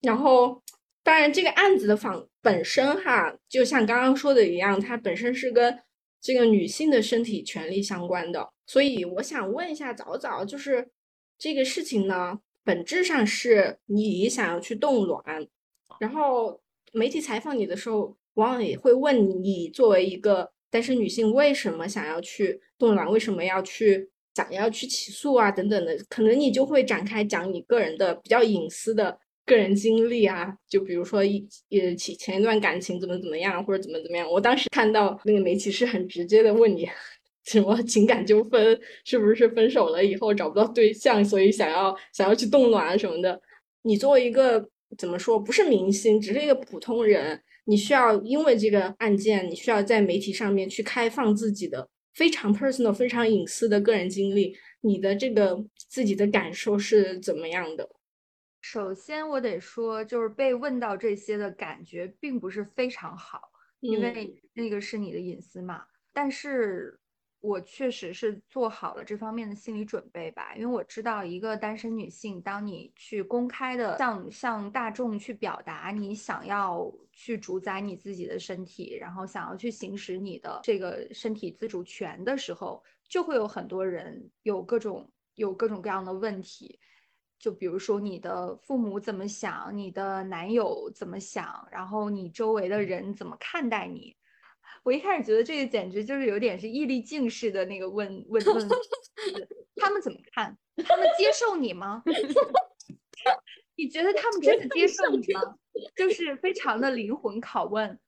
然后，当然这个案子的访本身哈，就像刚刚说的一样，它本身是跟这个女性的身体权利相关的。所以我想问一下早早，就是这个事情呢？本质上是你想要去冻卵，然后媒体采访你的时候，往往也会问你作为一个单身女性，为什么想要去冻卵，为什么要去想要去起诉啊等等的，可能你就会展开讲你个人的比较隐私的个人经历啊，就比如说一呃前前一段感情怎么怎么样，或者怎么怎么样。我当时看到那个媒体是很直接的问你。什么情感纠纷？是不是分手了以后找不到对象，所以想要想要去冻卵什么的？你作为一个怎么说，不是明星，只是一个普通人，你需要因为这个案件，你需要在媒体上面去开放自己的非常 personal、非常隐私的个人经历。你的这个自己的感受是怎么样的？首先，我得说，就是被问到这些的感觉并不是非常好，因为那个是你的隐私嘛。但是。我确实是做好了这方面的心理准备吧，因为我知道一个单身女性，当你去公开的向向大众去表达你想要去主宰你自己的身体，然后想要去行使你的这个身体自主权的时候，就会有很多人有各种有各种各样的问题，就比如说你的父母怎么想，你的男友怎么想，然后你周围的人怎么看待你。我一开始觉得这个简直就是有点是毅力镜式的那个问问问，他们怎么看？他们接受你吗？你觉得他们真的接受你吗？就是非常的灵魂拷问。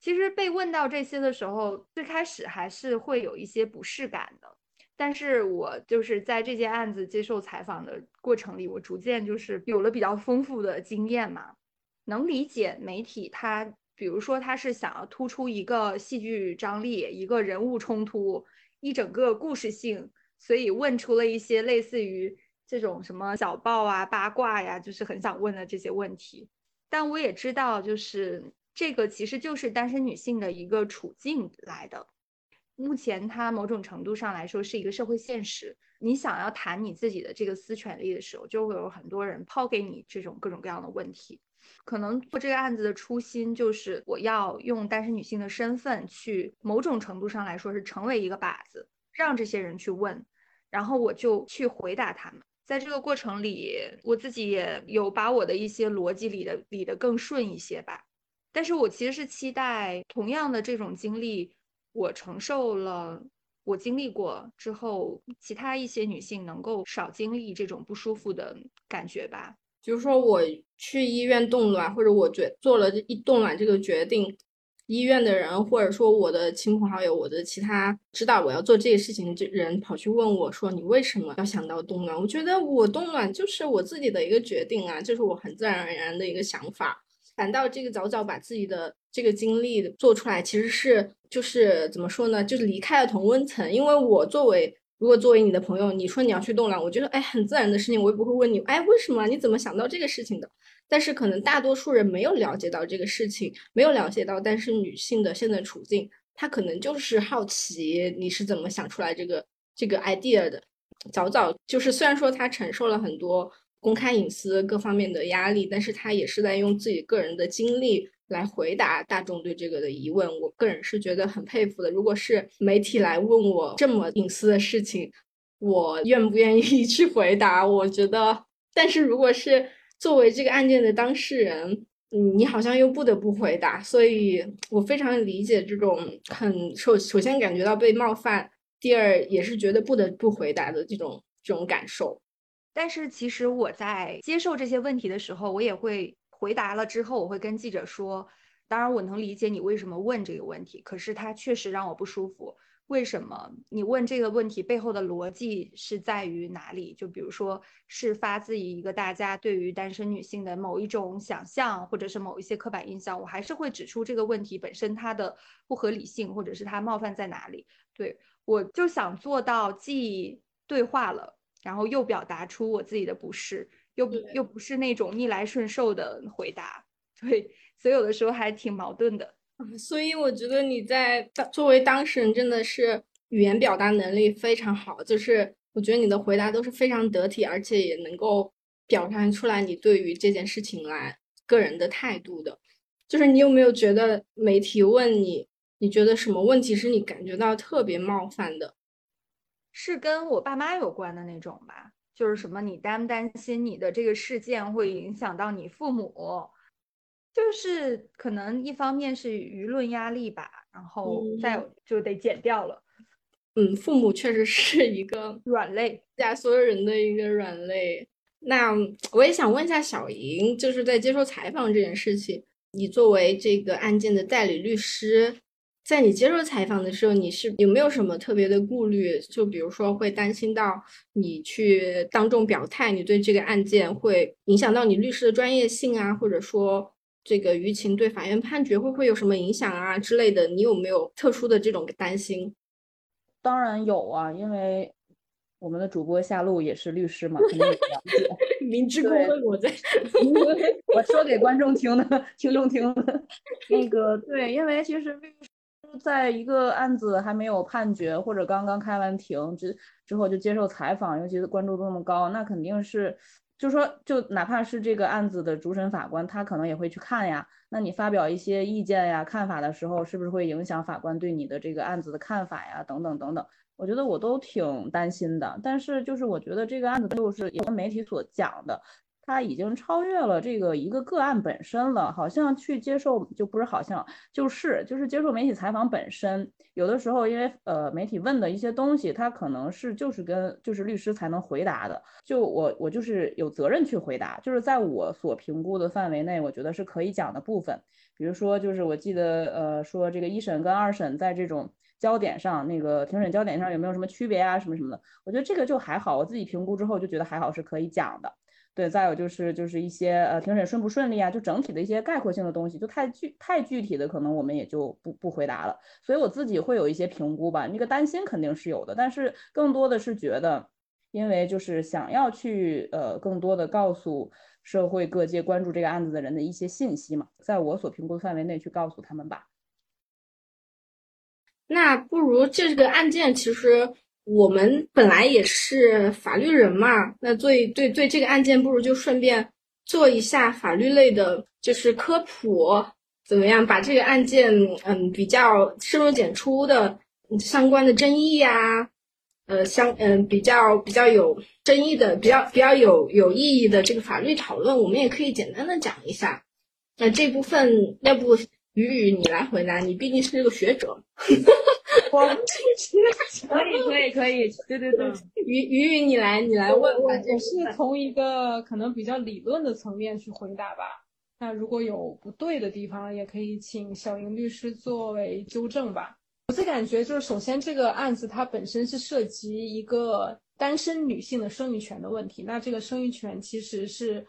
其实被问到这些的时候，最开始还是会有一些不适感的。但是我就是在这件案子接受采访的过程里，我逐渐就是有了比较丰富的经验嘛，能理解媒体他。比如说，他是想要突出一个戏剧张力、一个人物冲突、一整个故事性，所以问出了一些类似于这种什么小报啊、八卦呀，就是很想问的这些问题。但我也知道，就是这个其实就是单身女性的一个处境来的。目前，它某种程度上来说是一个社会现实。你想要谈你自己的这个私权利的时候，就会有很多人抛给你这种各种各样的问题。可能做这个案子的初心就是我要用单身女性的身份去，某种程度上来说是成为一个靶子，让这些人去问，然后我就去回答他们。在这个过程里，我自己也有把我的一些逻辑理的理得更顺一些吧。但是我其实是期待同样的这种经历，我承受了，我经历过之后，其他一些女性能够少经历这种不舒服的感觉吧。比如说我去医院冻卵，或者我决做了一冻卵这个决定，医院的人或者说我的亲朋好友，我的其他知道我要做这个事情的人跑去问我说：“你为什么要想到冻卵？”我觉得我冻卵就是我自己的一个决定啊，就是我很自然而然的一个想法。反倒这个早早把自己的这个经历做出来，其实是就是怎么说呢？就是离开了同温层，因为我作为。如果作为你的朋友，你说你要去冻卵，我觉得哎，很自然的事情，我也不会问你，哎，为什么？你怎么想到这个事情的？但是可能大多数人没有了解到这个事情，没有了解到单身女性的现在处境，她可能就是好奇你是怎么想出来这个这个 idea 的。早早就是虽然说她承受了很多公开隐私各方面的压力，但是他也是在用自己个人的经历来回答大众对这个的疑问，我个人是觉得很佩服的。如果是媒体来问我这么隐私的事情，我愿不愿意 去回答？我觉得，但是如果是作为这个案件的当事人，嗯，你好像又不得不回答，所以我非常理解这种很首首先感觉到被冒犯，第二也是觉得不得不回答的这种这种感受。但是其实我在接受这些问题的时候，我也会。回答了之后，我会跟记者说：“当然，我能理解你为什么问这个问题，可是它确实让我不舒服。为什么你问这个问题背后的逻辑是在于哪里？就比如说，是发自于一个大家对于单身女性的某一种想象，或者是某一些刻板印象，我还是会指出这个问题本身它的不合理性，或者是它冒犯在哪里。对我就想做到既对话了，然后又表达出我自己的不适。”又又不是那种逆来顺受的回答，对，所以有的时候还挺矛盾的。所以我觉得你在作为当事人真的是语言表达能力非常好，就是我觉得你的回答都是非常得体，而且也能够表达出来你对于这件事情来个人的态度的。就是你有没有觉得媒体问你，你觉得什么问题是你感觉到特别冒犯的？是跟我爸妈有关的那种吧。就是什么，你担不担心你的这个事件会影响到你父母？就是可能一方面是舆论压力吧，然后再就得减掉了。嗯，父母确实是一个软肋，家所有人的一个软肋。那我也想问一下小莹，就是在接受采访这件事情，你作为这个案件的代理律师。在你接受采访的时候，你是有没有什么特别的顾虑？就比如说会担心到你去当众表态，你对这个案件会影响到你律师的专业性啊，或者说这个舆情对法院判决会不会有什么影响啊之类的？你有没有特殊的这种担心？当然有啊，因为我们的主播夏露也是律师嘛，肯定了解。明知故问，我在 我说给观众听的，听众听的。那个对，因为其实律师。在一个案子还没有判决或者刚刚开完庭之之后就接受采访，尤其是关注度那么高，那肯定是，就说就哪怕是这个案子的主审法官，他可能也会去看呀。那你发表一些意见呀、看法的时候，是不是会影响法官对你的这个案子的看法呀？等等等等，我觉得我都挺担心的。但是就是我觉得这个案子就是也跟媒体所讲的。他已经超越了这个一个个案本身了，好像去接受就不是好像就是就是接受媒体采访本身，有的时候因为呃媒体问的一些东西，他可能是就是跟就是律师才能回答的，就我我就是有责任去回答，就是在我所评估的范围内，我觉得是可以讲的部分，比如说就是我记得呃说这个一审跟二审在这种焦点上，那个庭审焦点上有没有什么区别啊什么什么的，我觉得这个就还好，我自己评估之后就觉得还好是可以讲的。对，再有就是就是一些呃庭审顺不顺利啊，就整体的一些概括性的东西，就太具太具体的，可能我们也就不不回答了。所以我自己会有一些评估吧，那个担心肯定是有的，但是更多的是觉得，因为就是想要去呃更多的告诉社会各界关注这个案子的人的一些信息嘛，在我所评估范围内去告诉他们吧。那不如这个案件其实。我们本来也是法律人嘛，那对对对这个案件，不如就顺便做一下法律类的，就是科普，怎么样？把这个案件，嗯，比较深入浅出的相关的争议呀，呃，相嗯比较比较有争议的，比较比较有有意义的这个法律讨论，我们也可以简单的讲一下。那这部分要不雨雨你来回答，你毕竟是个学者。我可以可以可以，对对对，于于于你来你来问，我我是从一个可能比较理论的层面去回答吧。那如果有不对的地方，也可以请小莹律师作为纠正吧。我是感觉就是，首先这个案子它本身是涉及一个单身女性的生育权的问题。那这个生育权其实是，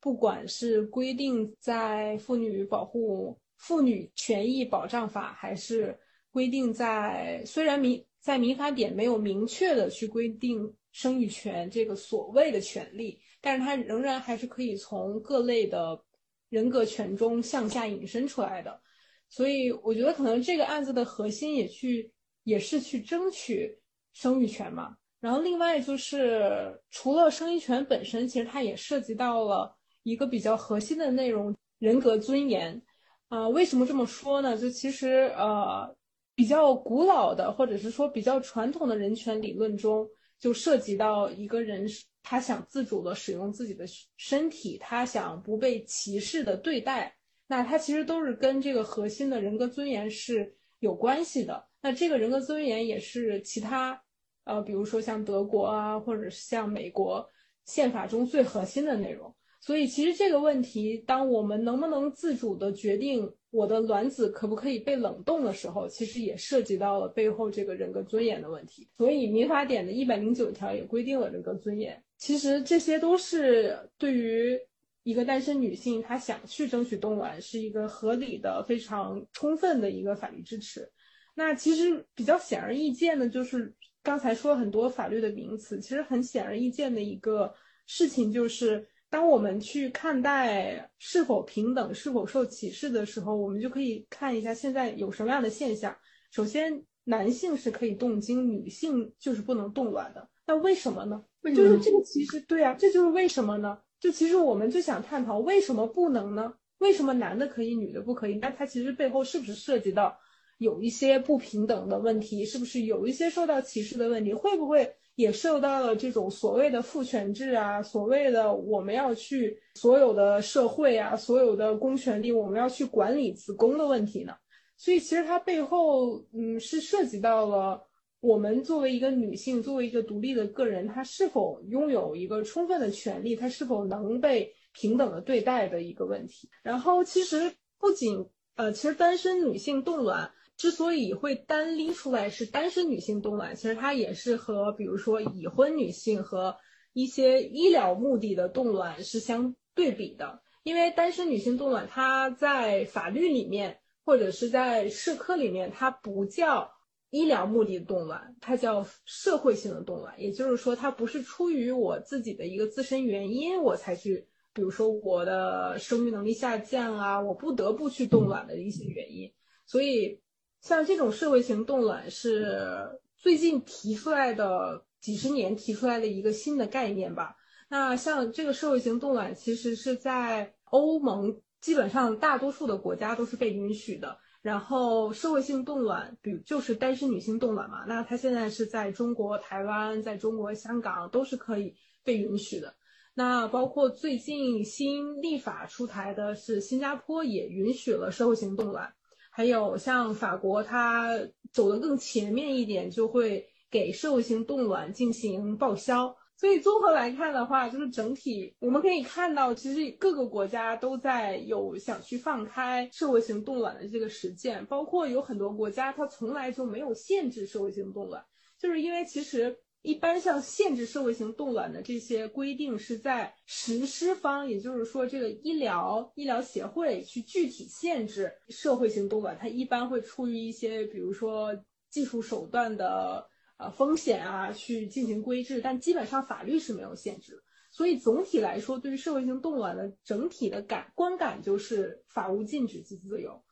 不管是规定在妇女保护妇女权益保障法还是。规定在虽然民在民法典没有明确的去规定生育权这个所谓的权利，但是它仍然还是可以从各类的人格权中向下引申出来的。所以我觉得可能这个案子的核心也去也是去争取生育权嘛。然后另外就是除了生育权本身，其实它也涉及到了一个比较核心的内容——人格尊严。啊、为什么这么说呢？就其实呃，比较古老的或者是说比较传统的人权理论中，就涉及到一个人他想自主的使用自己的身体，他想不被歧视的对待，那它其实都是跟这个核心的人格尊严是有关系的。那这个人格尊严也是其他呃，比如说像德国啊，或者是像美国宪法中最核心的内容。所以，其实这个问题，当我们能不能自主的决定我的卵子可不可以被冷冻的时候，其实也涉及到了背后这个人格尊严的问题。所以，民法典的一百零九条也规定了人格尊严。其实这些都是对于一个单身女性，她想去争取冻卵，是一个合理的、非常充分的一个法律支持。那其实比较显而易见的，就是刚才说了很多法律的名词，其实很显而易见的一个事情就是。当我们去看待是否平等、是否受歧视的时候，我们就可以看一下现在有什么样的现象。首先，男性是可以动精，女性就是不能动卵的。那为什么呢？就是这个其实对啊，这就是为什么呢？就其实我们就想探讨为什么不能呢？为什么男的可以，女的不可以？那它其实背后是不是涉及到有一些不平等的问题？是不是有一些受到歧视的问题？会不会？也受到了这种所谓的父权制啊，所谓的我们要去所有的社会啊，所有的公权力，我们要去管理子宫的问题呢。所以其实它背后，嗯，是涉及到了我们作为一个女性，作为一个独立的个人，她是否拥有一个充分的权利，她是否能被平等的对待的一个问题。然后其实不仅呃，其实单身女性冻卵。之所以会单拎出来是单身女性冻卵，其实它也是和比如说已婚女性和一些医疗目的的冻卵是相对比的。因为单身女性冻卵，它在法律里面或者是在社科里面，它不叫医疗目的冻卵，它叫社会性的冻卵。也就是说，它不是出于我自己的一个自身原因我才去，比如说我的生育能力下降啊，我不得不去冻卵的一些原因。所以。像这种社会型冻卵是最近提出来的，几十年提出来的一个新的概念吧。那像这个社会型冻卵，其实是在欧盟基本上大多数的国家都是被允许的。然后社会性冻卵，比如就是单身女性冻卵嘛，那它现在是在中国台湾、在中国香港都是可以被允许的。那包括最近新立法出台的是新加坡也允许了社会型冻卵。还有像法国，它走得更前面一点，就会给社会性冻卵进行报销。所以综合来看的话，就是整体我们可以看到，其实各个国家都在有想去放开社会性冻卵的这个实践，包括有很多国家它从来就没有限制社会性冻卵，就是因为其实。一般像限制社会性冻卵的这些规定是在实施方，也就是说这个医疗医疗协会去具体限制社会性冻卵，它一般会出于一些比如说技术手段的呃风险啊去进行规制，但基本上法律是没有限制。所以总体来说，对于社会性冻卵的整体的感观感就是法无禁止即自由。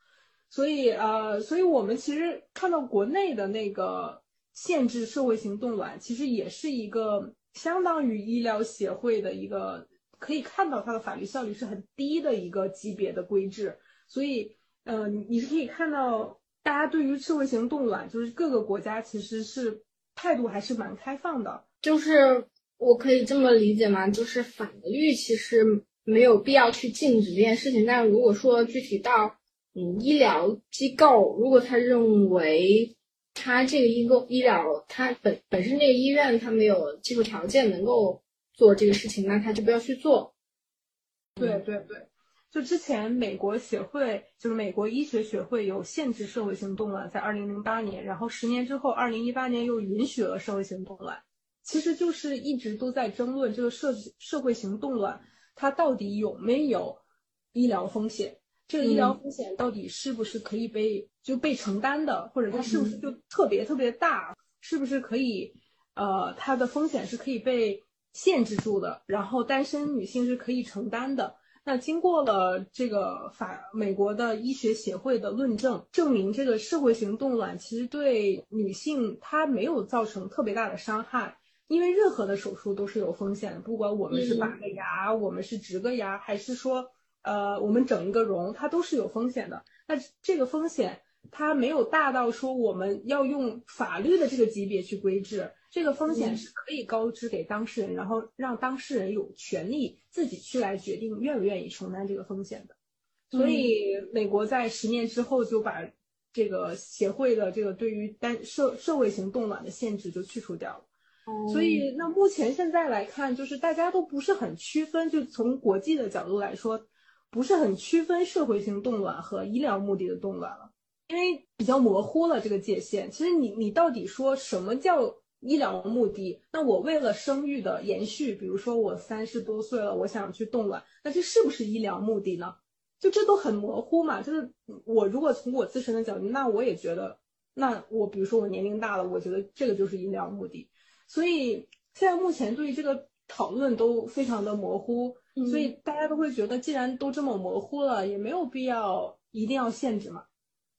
所以呃，所以我们其实看到国内的那个。限制社会型冻卵其实也是一个相当于医疗协会的一个可以看到它的法律效率是很低的一个级别的规制，所以，呃，你是可以看到大家对于社会型冻卵，就是各个国家其实是态度还是蛮开放的。就是我可以这么理解吗？就是法律其实没有必要去禁止这件事情，但如果说具体到嗯医疗机构，如果他认为。他这个医工医疗，他本本身这个医院他没有技术条件能够做这个事情，那他就不要去做。对对对，就之前美国协会，就是美国医学学会有限制社会性动卵，在二零零八年，然后十年之后，二零一八年又允许了社会性动卵。其实就是一直都在争论这个社社会型动卵，它到底有没有医疗风险。这个医疗风险到底是不是可以被就被承担的，或者它是不是就特别特别大？是不是可以，呃，它的风险是可以被限制住的？然后单身女性是可以承担的。那经过了这个法美国的医学协会的论证，证明这个社会型冻卵其实对女性它没有造成特别大的伤害，因为任何的手术都是有风险的，不管我们是拔个牙，我们是植个牙，还是说。呃，我们整一个容，它都是有风险的。那这个风险它没有大到说我们要用法律的这个级别去规制，这个风险是可以告知给当事人，然后让当事人有权利自己去来决定愿不愿意承担这个风险的。所以美国在十年之后就把这个协会的这个对于单社社会型冻卵的限制就去除掉了。所以那目前现在来看，就是大家都不是很区分，就从国际的角度来说。不是很区分社会性冻卵和医疗目的的冻卵了，因为比较模糊了这个界限。其实你你到底说什么叫医疗目的？那我为了生育的延续，比如说我三十多岁了，我想去冻卵，那这是不是医疗目的呢？就这都很模糊嘛。就是我如果从我自身的角度，那我也觉得，那我比如说我年龄大了，我觉得这个就是医疗目的。所以现在目前对于这个讨论都非常的模糊。所以大家都会觉得，既然都这么模糊了，也没有必要一定要限制嘛。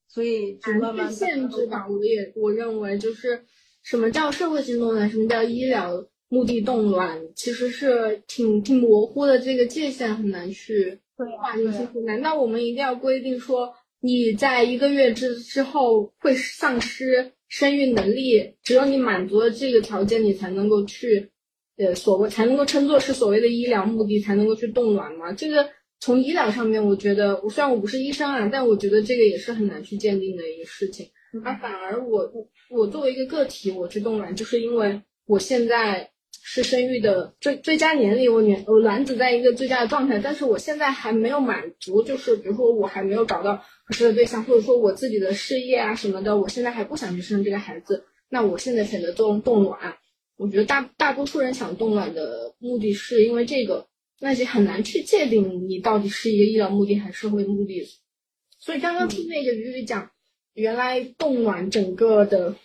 所以就慢慢限制吧。我也我认为，就是什么叫社会性动乱，什么叫医疗目的动乱，其实是挺挺模糊的。这个界限很难去划定清楚。难道我们一定要规定说，你在一个月之之后会丧失生育能力？只有你满足了这个条件，你才能够去。呃，所谓才能够称作是所谓的医疗目的，才能够去冻卵嘛？这个从医疗上面，我觉得，我虽然我不是医生啊，但我觉得这个也是很难去鉴定的一个事情。而反而我我作为一个个体，我去冻卵，就是因为我现在是生育的最最佳年龄，我卵我卵子在一个最佳的状态，但是我现在还没有满足，就是比如说我还没有找到合适的对象，或者说我自己的事业啊什么的，我现在还不想去生这个孩子，那我现在选择冻冻卵。我觉得大大多数人想冻卵的目的是因为这个，那就很难去界定你到底是一个医疗目的还是社会目的。所以刚刚听那个鱼鱼讲，原来冻卵整个的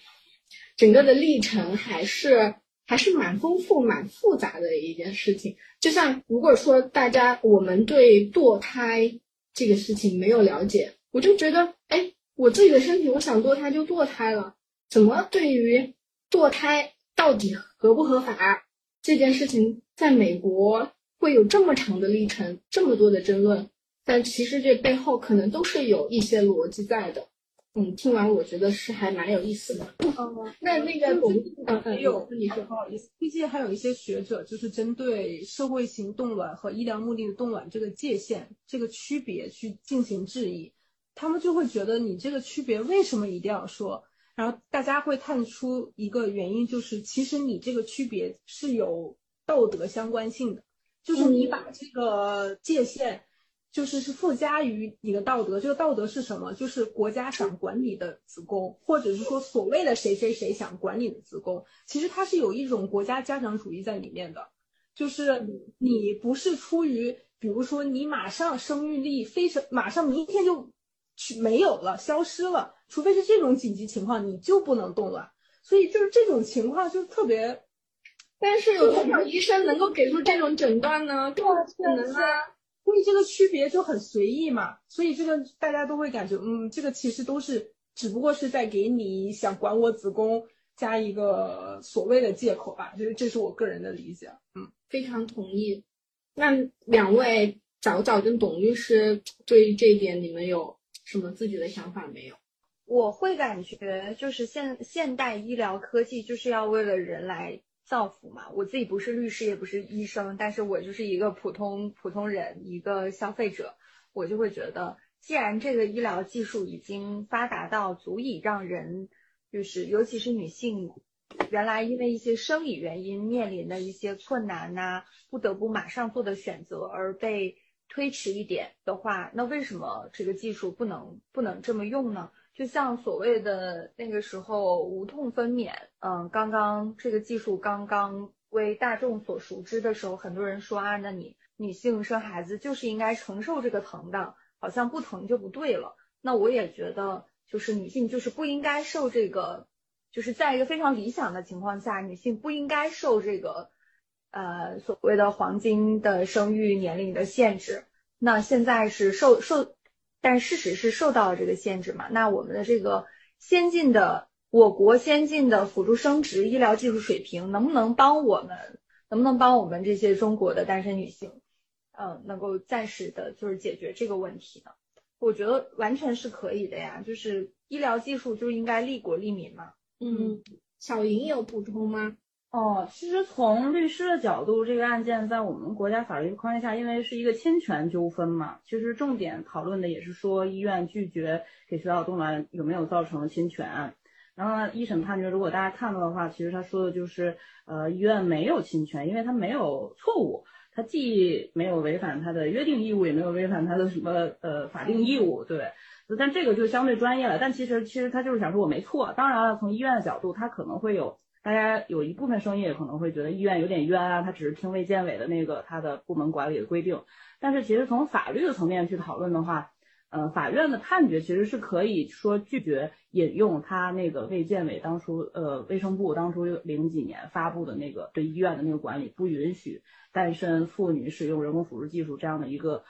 整个的历程还是还是蛮丰富、蛮复杂的一件事情。就像如果说大家我们对堕胎这个事情没有了解，我就觉得，哎，我自己的身体，我想堕胎就堕胎了，怎么对于堕胎？到底合不合法这件事情，在美国会有这么长的历程，这么多的争论，但其实这背后可能都是有一些逻辑在的。嗯，听完我觉得是还蛮有意思的。嗯，那那个董还有你说不好意思，最近还有一些学者就是针对社会型冻卵和医疗目的的冻卵这个界限、这个区别去进行质疑，他们就会觉得你这个区别为什么一定要说？然后大家会看出一个原因，就是其实你这个区别是有道德相关性的，就是你把这个界限，就是是附加于你的道德。这个道德是什么？就是国家想管理的子宫，或者是说所谓的谁谁谁想管理的子宫，其实它是有一种国家家长主义在里面的，就是你不是出于，比如说你马上生育力非常，马上明天就去没有了，消失了。除非是这种紧急情况，你就不能动了。所以就是这种情况就特别，但是有多少医生能够给出这种诊断呢？不可能啊！所以这个区别就很随意嘛。所以这个大家都会感觉，嗯，这个其实都是只不过是在给你想管我子宫加一个所谓的借口吧。就是这是我个人的理解。嗯，非常同意。那两位早早跟董律师对于这一点，你们有什么自己的想法没有？我会感觉就是现现代医疗科技就是要为了人来造福嘛。我自己不是律师，也不是医生，但是我就是一个普通普通人，一个消费者，我就会觉得，既然这个医疗技术已经发达到足以让人，就是尤其是女性，原来因为一些生理原因面临的一些困难呐，不得不马上做的选择而被推迟一点的话，那为什么这个技术不能不能这么用呢？就像所谓的那个时候无痛分娩，嗯，刚刚这个技术刚刚为大众所熟知的时候，很多人说啊，那你女性生孩子就是应该承受这个疼的，好像不疼就不对了。那我也觉得，就是女性就是不应该受这个，就是在一个非常理想的情况下，女性不应该受这个，呃，所谓的黄金的生育年龄的限制。那现在是受受。但事实是受到了这个限制嘛？那我们的这个先进的我国先进的辅助生殖医疗技术水平，能不能帮我们？能不能帮我们这些中国的单身女性？呃，能够暂时的就是解决这个问题呢？我觉得完全是可以的呀，就是医疗技术就应该利国利民嘛。嗯，小莹有补充吗？哦，其实从律师的角度，这个案件在我们国家法律框架下，因为是一个侵权纠纷嘛，其实重点讨论的也是说医院拒绝给徐导冻卵有没有造成侵权。然后呢，一审判决如果大家看到的话，其实他说的就是呃医院没有侵权，因为他没有错误，他既没有违反他的约定义务，也没有违反他的什么呃法定义务，对。但这个就相对专业了。但其实其实他就是想说我没错。当然了，从医院的角度，他可能会有。大家有一部分声音也可能会觉得医院有点冤啊，他只是听卫健委的那个他的部门管理的规定。但是其实从法律的层面去讨论的话，呃，法院的判决其实是可以说拒绝引用他那个卫健委当初呃卫生部当初零几年发布的那个对医院的那个管理，不允许单身妇女使用人工辅助技术这样的一个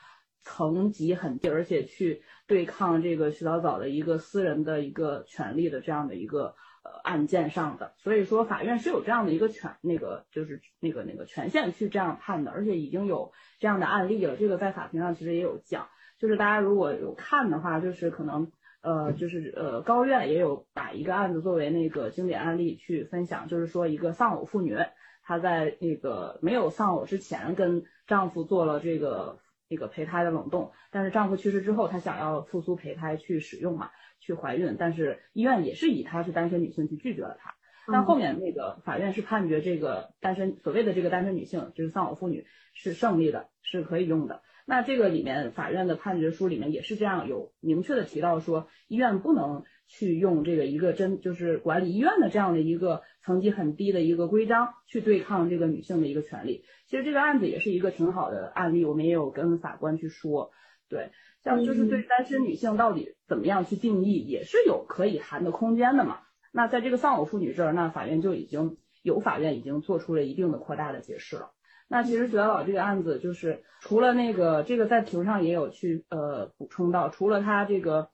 层级很低，而且去对抗这个徐早早的一个私人的一个权利的这样的一个。案件上的，所以说法院是有这样的一个权，那个就是那个那个权限去这样判的，而且已经有这样的案例了。这个在法庭上其实也有讲，就是大家如果有看的话，就是可能呃就是呃高院也有把一个案子作为那个经典案例去分享，就是说一个丧偶妇女，她在那个没有丧偶之前跟丈夫做了这个那个胚胎的冷冻，但是丈夫去世之后，她想要复苏胚胎去使用嘛。去怀孕，但是医院也是以她是单身女性去拒绝了她。但后面那个法院是判决这个单身所谓的这个单身女性就是丧偶妇女是胜利的，是可以用的。那这个里面法院的判决书里面也是这样有明确的提到说，医院不能去用这个一个真就是管理医院的这样的一个层级很低的一个规章去对抗这个女性的一个权利。其实这个案子也是一个挺好的案例，我们也有跟法官去说，对。像就是对单身女性到底怎么样去定义，也是有可以谈的空间的嘛。那在这个丧偶妇女这儿，那法院就已经有法院已经做出了一定的扩大的解释了。那其实雪老这个案子，就是除了那个这个在庭上也有去呃补充到，除了他这个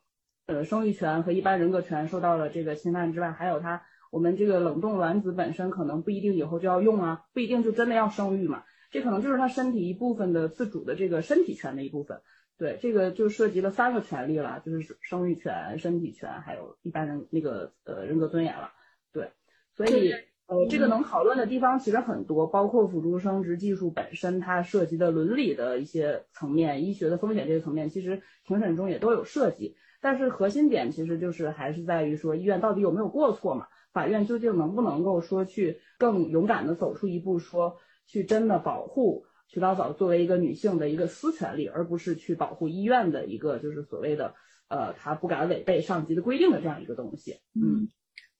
呃生育权和一般人格权受到了这个侵犯之外，还有他我们这个冷冻卵子本身可能不一定以后就要用啊，不一定就真的要生育嘛。这可能就是他身体一部分的自主的这个身体权的一部分。对，这个就涉及了三个权利了，就是生育权、身体权，还有一般人那个呃人格尊严了。对，所以呃这个能讨论的地方其实很多，包括辅助生殖技术本身它涉及的伦理的一些层面、医学的风险这些层面，其实庭审中也都有涉及。但是核心点其实就是还是在于说医院到底有没有过错嘛？法院究竟能不能够说去更勇敢的走出一步，说去真的保护？徐老早作为一个女性的一个私权利，而不是去保护医院的一个就是所谓的呃，她不敢违背上级的规定的这样一个东西。嗯，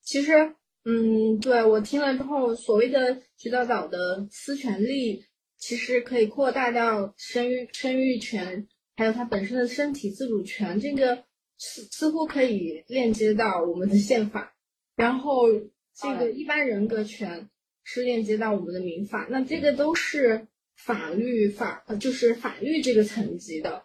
其实嗯，对我听了之后，所谓的徐早早的私权利，其实可以扩大到生育生育权，还有她本身的身体自主权，这个似似乎可以链接到我们的宪法，然后这个一般人格权是链接到我们的民法，那这个都是。法律法呃，就是法律这个层级的，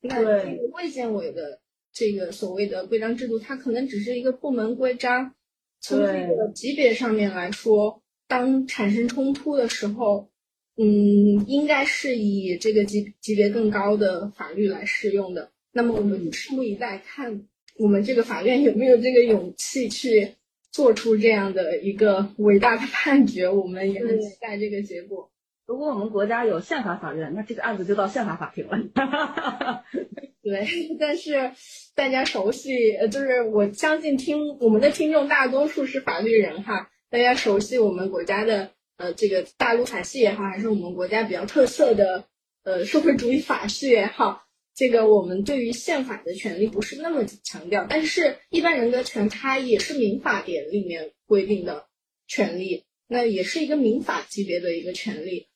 那这个卫健委的这个所谓的规章制度，它可能只是一个部门规章。从这个级别上面来说，当产生冲突的时候，嗯，应该是以这个级级别更高的法律来适用的。那么我们拭目以待，看我们这个法院有没有这个勇气去做出这样的一个伟大的判决。我们也很期待这个结果。如果我们国家有宪法法院，那这个案子就到宪法法庭了。对，但是大家熟悉，呃，就是我相信听我们的听众大多数是法律人哈，大家熟悉我们国家的呃这个大陆法系也好，还是我们国家比较特色的呃社会主义法系也好，这个我们对于宪法的权利不是那么强调，但是一般人格权它也是民法典里面规定的权利，那也是一个民法级别的一个权利。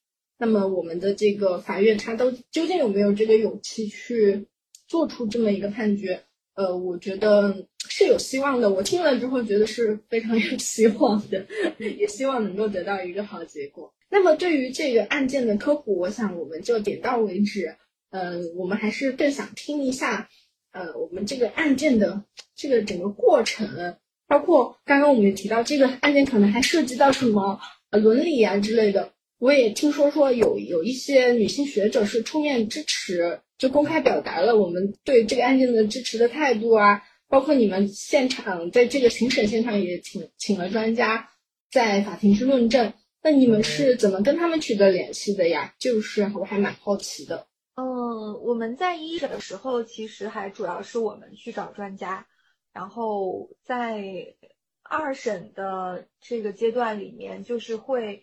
那么我们的这个法院，他都究竟有没有这个勇气去做出这么一个判决？呃，我觉得是有希望的。我听了之后觉得是非常有希望的，也希望能够得到一个好结果。那么对于这个案件的科普，我想我们就点到为止。呃，我们还是更想听一下，呃，我们这个案件的这个整个过程，包括刚刚我们也提到这个案件可能还涉及到什么伦理啊之类的。我也听说说有有一些女性学者是出面支持，就公开表达了我们对这个案件的支持的态度啊。包括你们现场在这个庭审现场也请请了专家在法庭去论证，那你们是怎么跟他们取得联系的呀？就是我还蛮好奇的。嗯，我们在一审的时候，其实还主要是我们去找专家，然后在二审的这个阶段里面，就是会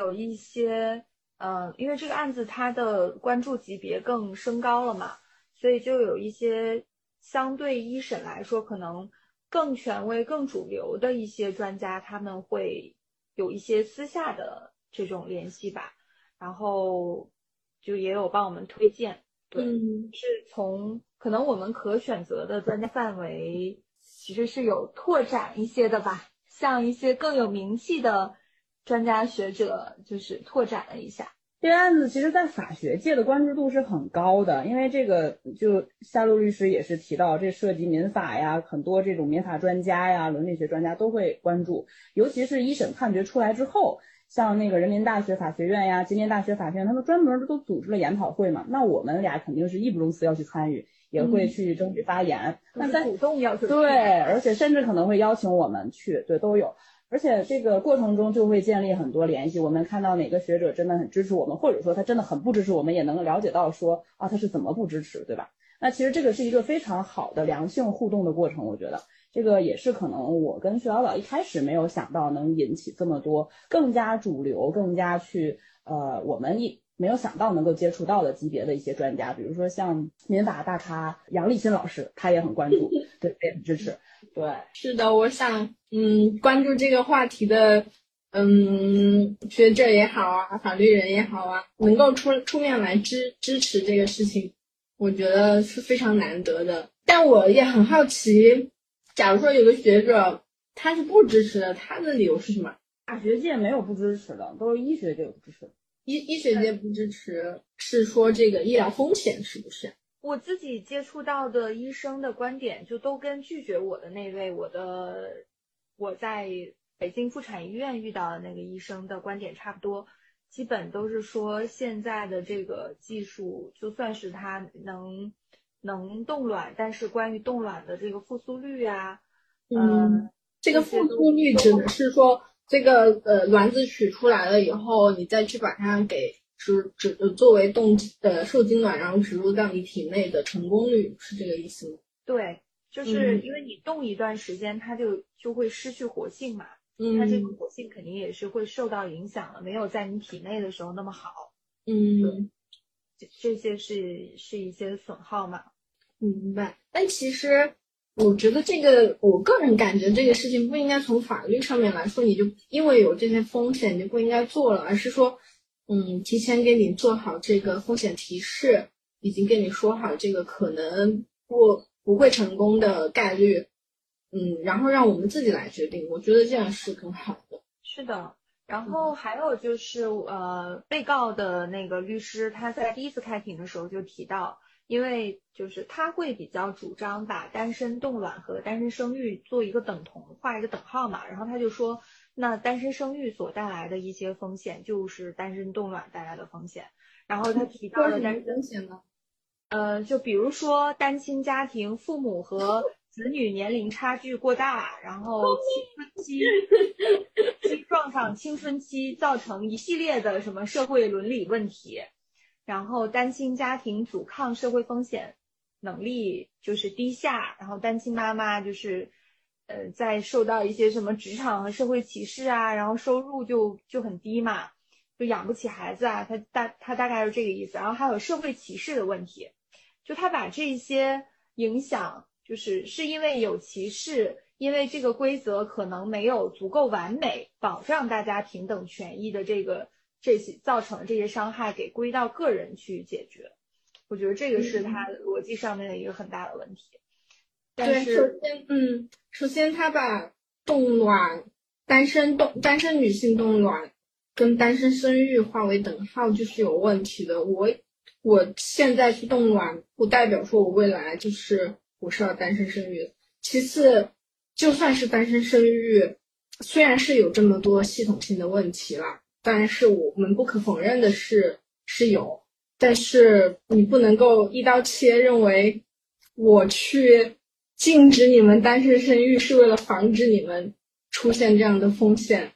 有一些，呃，因为这个案子它的关注级别更升高了嘛，所以就有一些。相对一审来说，可能更权威、更主流的一些专家，他们会有一些私下的这种联系吧，然后就也有帮我们推荐。对，是从可能我们可选择的专家范围其实是有拓展一些的吧，像一些更有名气的专家学者就是拓展了一下。这个案子其实，在法学界的关注度是很高的，因为这个就夏露律师也是提到，这涉及民法呀，很多这种民法专家呀、伦理学专家都会关注，尤其是一审判决出来之后，像那个人民大学法学院呀、吉林大学法学院，他们专门都组织了研讨会嘛，那我们俩肯定是义不容辞要去参与，也会去争取发言，那在主动要求对，而且甚至可能会邀请我们去，对，都有。而且这个过程中就会建立很多联系，我们看到哪个学者真的很支持我们，或者说他真的很不支持我们，也能了解到说啊他是怎么不支持，对吧？那其实这个是一个非常好的良性互动的过程，我觉得这个也是可能我跟薛导导一开始没有想到能引起这么多更加主流、更加去呃我们一没有想到能够接触到的级别的一些专家，比如说像民法大咖杨立新老师，他也很关注，对，也很支持。对，是的，我想，嗯，关注这个话题的，嗯，学者也好啊，法律人也好啊，能够出出面来支支持这个事情，我觉得是非常难得的。但我也很好奇，假如说有个学者他是不支持的，他的理由是什么？法学界没有不支持的，都是医学界不支持。医医学界不支持，是说这个医疗风险是不是？我自己接触到的医生的观点，就都跟拒绝我的那位我的我在北京妇产医院遇到的那个医生的观点差不多，基本都是说现在的这个技术，就算是它能能冻卵，但是关于冻卵的这个复苏率啊，嗯，这个复苏率指的是说这个呃卵子取出来了以后，你再去把它给。是指作为动呃受精卵，然后植入到你体内的成功率是这个意思吗？对，就是因为你冻一段时间，它就就会失去活性嘛，它这个活性肯定也是会受到影响的，没有在你体内的时候那么好。嗯，这这些是是一些损耗嘛？明白。但其实我觉得这个，我个人感觉这个事情不应该从法律上面来说，你就因为有这些风险，你就不应该做了，而是说。嗯，提前给你做好这个风险提示，已经跟你说好这个可能不不会成功的概率，嗯，然后让我们自己来决定，我觉得这样是更好的。是的，然后还有就是呃，被告的那个律师他在第一次开庭的时候就提到，因为就是他会比较主张把单身冻卵和单身生育做一个等同，画一个等号嘛，然后他就说。那单身生育所带来的一些风险，就是单身冻卵带来的风险。然后他提到了单身风险呢？呃，就比如说单亲家庭，父母和子女年龄差距过大，然后青春期期撞上青春期，造成一系列的什么社会伦理问题。然后单亲家庭阻抗社会风险能力就是低下，然后单亲妈妈就是。呃，在受到一些什么职场和社会歧视啊，然后收入就就很低嘛，就养不起孩子啊，他大他大概是这个意思。然后还有社会歧视的问题，就他把这些影响，就是是因为有歧视，因为这个规则可能没有足够完美保障大家平等权益的这个这些造成的这些伤害，给归到个人去解决。我觉得这个是他逻辑上面的一个很大的问题。对，首先，嗯，首先他把冻卵、单身冻、单身女性冻卵跟单身生育划为等号，就是有问题的。我我现在去冻卵，不代表说我未来就是我是要单身生育。其次，就算是单身生育，虽然是有这么多系统性的问题啦，但是我们不可否认的是是有，但是你不能够一刀切，认为我去禁止你们单身生育是为了防止你们出现这样的风险。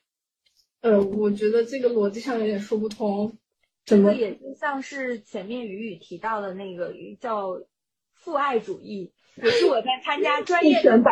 呃，我觉得这个逻辑上有点说不通。怎么也就像是前面雨雨提到的那个叫父爱主义。也是我在参加专业的研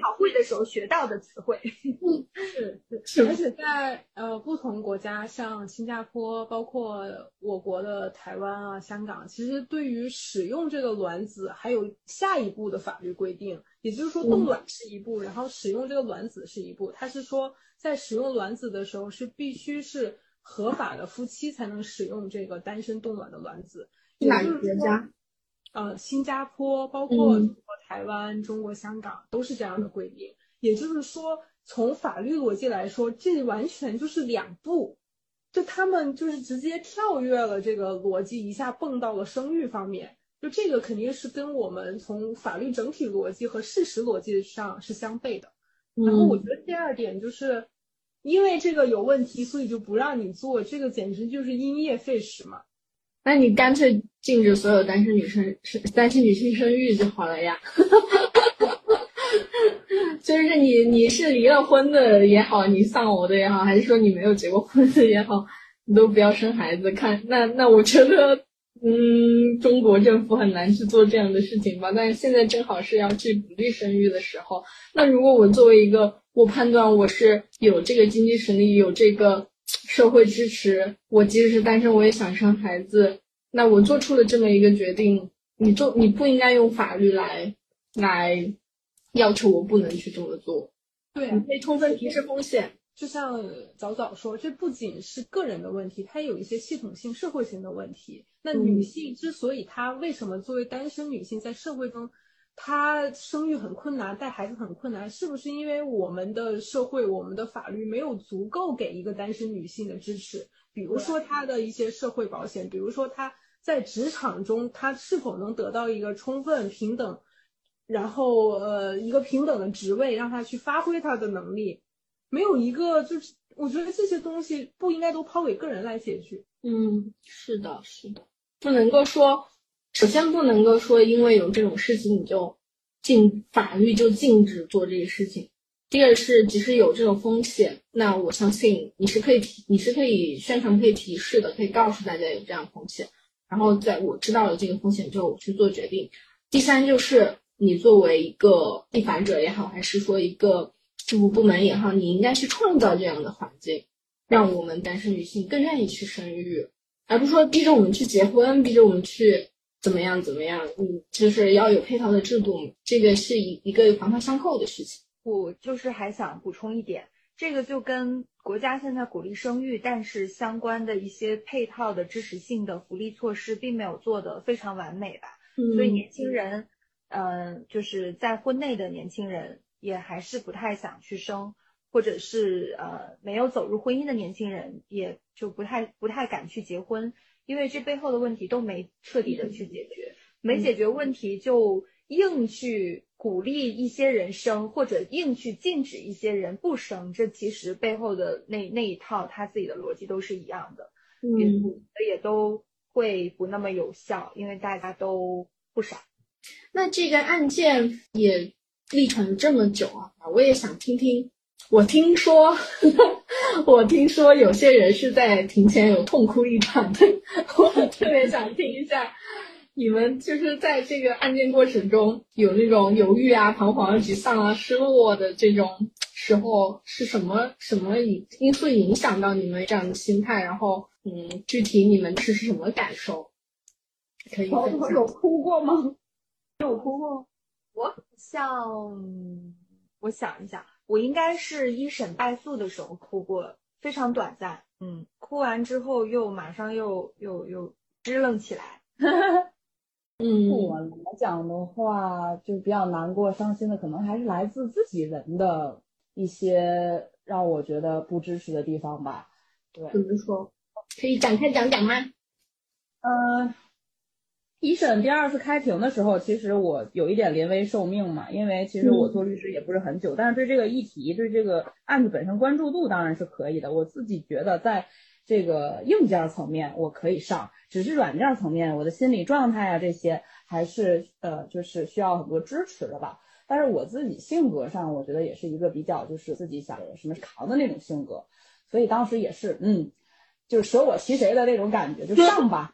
讨会的时候学到的词汇。是是，而且在呃不同国家，像新加坡，包括我国的台湾啊、香港，其实对于使用这个卵子还有下一步的法律规定。也就是说，冻卵是一步，然后使用这个卵子是一步。它是说，在使用卵子的时候，是必须是合法的夫妻才能使用这个单身冻卵的卵子。哪个国家？呃，新加坡，包括台湾、中国香港都是这样的规定。也就是说，从法律逻辑来说，这完全就是两步，就他们就是直接跳跃了这个逻辑，一下蹦到了生育方面。就这个肯定是跟我们从法律整体逻辑和事实逻辑上是相悖的。然后我觉得第二点就是，因为这个有问题，所以就不让你做，这个简直就是因噎废食嘛。那你干脆禁止所有单身女生生单身女性生育就好了呀，就是你你是离了婚的也好，你丧偶的也好，还是说你没有结过婚的也好，你都不要生孩子。看那那我觉得，嗯，中国政府很难去做这样的事情吧。但是现在正好是要去鼓励生育的时候，那如果我作为一个，我判断我是有这个经济实力，有这个。社会支持我，即使是单身，我也想生孩子。那我做出了这么一个决定，你做你不应该用法律来来要求我不能去这么做。对，你可以充分提示风险。就像早早说，这不仅是个人的问题，它有一些系统性、社会性的问题。那女性之所以她为什么作为单身女性在社会中？她生育很困难，带孩子很困难，是不是因为我们的社会、我们的法律没有足够给一个单身女性的支持？比如说她的一些社会保险，比如说她在职场中，她是否能得到一个充分平等，然后呃一个平等的职位，让她去发挥她的能力？没有一个，就是我觉得这些东西不应该都抛给个人来解决。嗯，是的，是的，不能够说。首先不能够说，因为有这种事情你就禁法律就禁止做这个事情。第二是，即使有这种风险，那我相信你是可以提，你是可以宣传、可以提示的，可以告诉大家有这样风险。然后在我知道了这个风险之后，我去做决定。第三就是，你作为一个立法者也好，还是说一个政府部门也好，你应该去创造这样的环境，让我们单身女性更愿意去生育，而不是说逼着我们去结婚，逼着我们去。怎么样？怎么样？嗯，就是要有配套的制度，这个是一一个环环相扣的事情。我就是还想补充一点，这个就跟国家现在鼓励生育，但是相关的一些配套的支持性的福利措施并没有做得非常完美吧。所以年轻人，嗯，就是在婚内的年轻人也还是不太想去生，或者是呃没有走入婚姻的年轻人，也就不太不太敢去结婚。因为这背后的问题都没彻底的去解决，没解决问题就硬去鼓励一些人生，或者硬去禁止一些人不生，这其实背后的那那一套他自己的逻辑都是一样的，嗯，也都会不那么有效，因为大家都不傻。那这个案件也历程这么久啊，我也想听听。我听说，我听说有些人是在庭前有痛哭一场的，我特别想听一下，你们就是在这个案件过程中有那种犹豫啊、彷徨、沮丧啊、失落的这种时候，是什么什么因因素影响到你们这样的心态？然后，嗯，具体你们是什么感受？可以分享。有哭过吗？有哭过。我像，我想一下。我应该是一审败诉的时候哭过，非常短暂。嗯，哭完之后又马上又又又支棱起来。嗯，我来讲的话，就比较难过、伤心的，可能还是来自自己人的一些让我觉得不支持的地方吧。对，怎么说？可以展开讲讲吗？嗯。一审第二次开庭的时候，其实我有一点临危受命嘛，因为其实我做律师也不是很久，但是对这个议题、对这个案子本身关注度当然是可以的。我自己觉得在这个硬件层面我可以上，只是软件层面，我的心理状态啊这些还是呃就是需要很多支持的吧。但是我自己性格上，我觉得也是一个比较就是自己想什么扛的那种性格，所以当时也是嗯，就是舍我其谁的那种感觉，就上吧。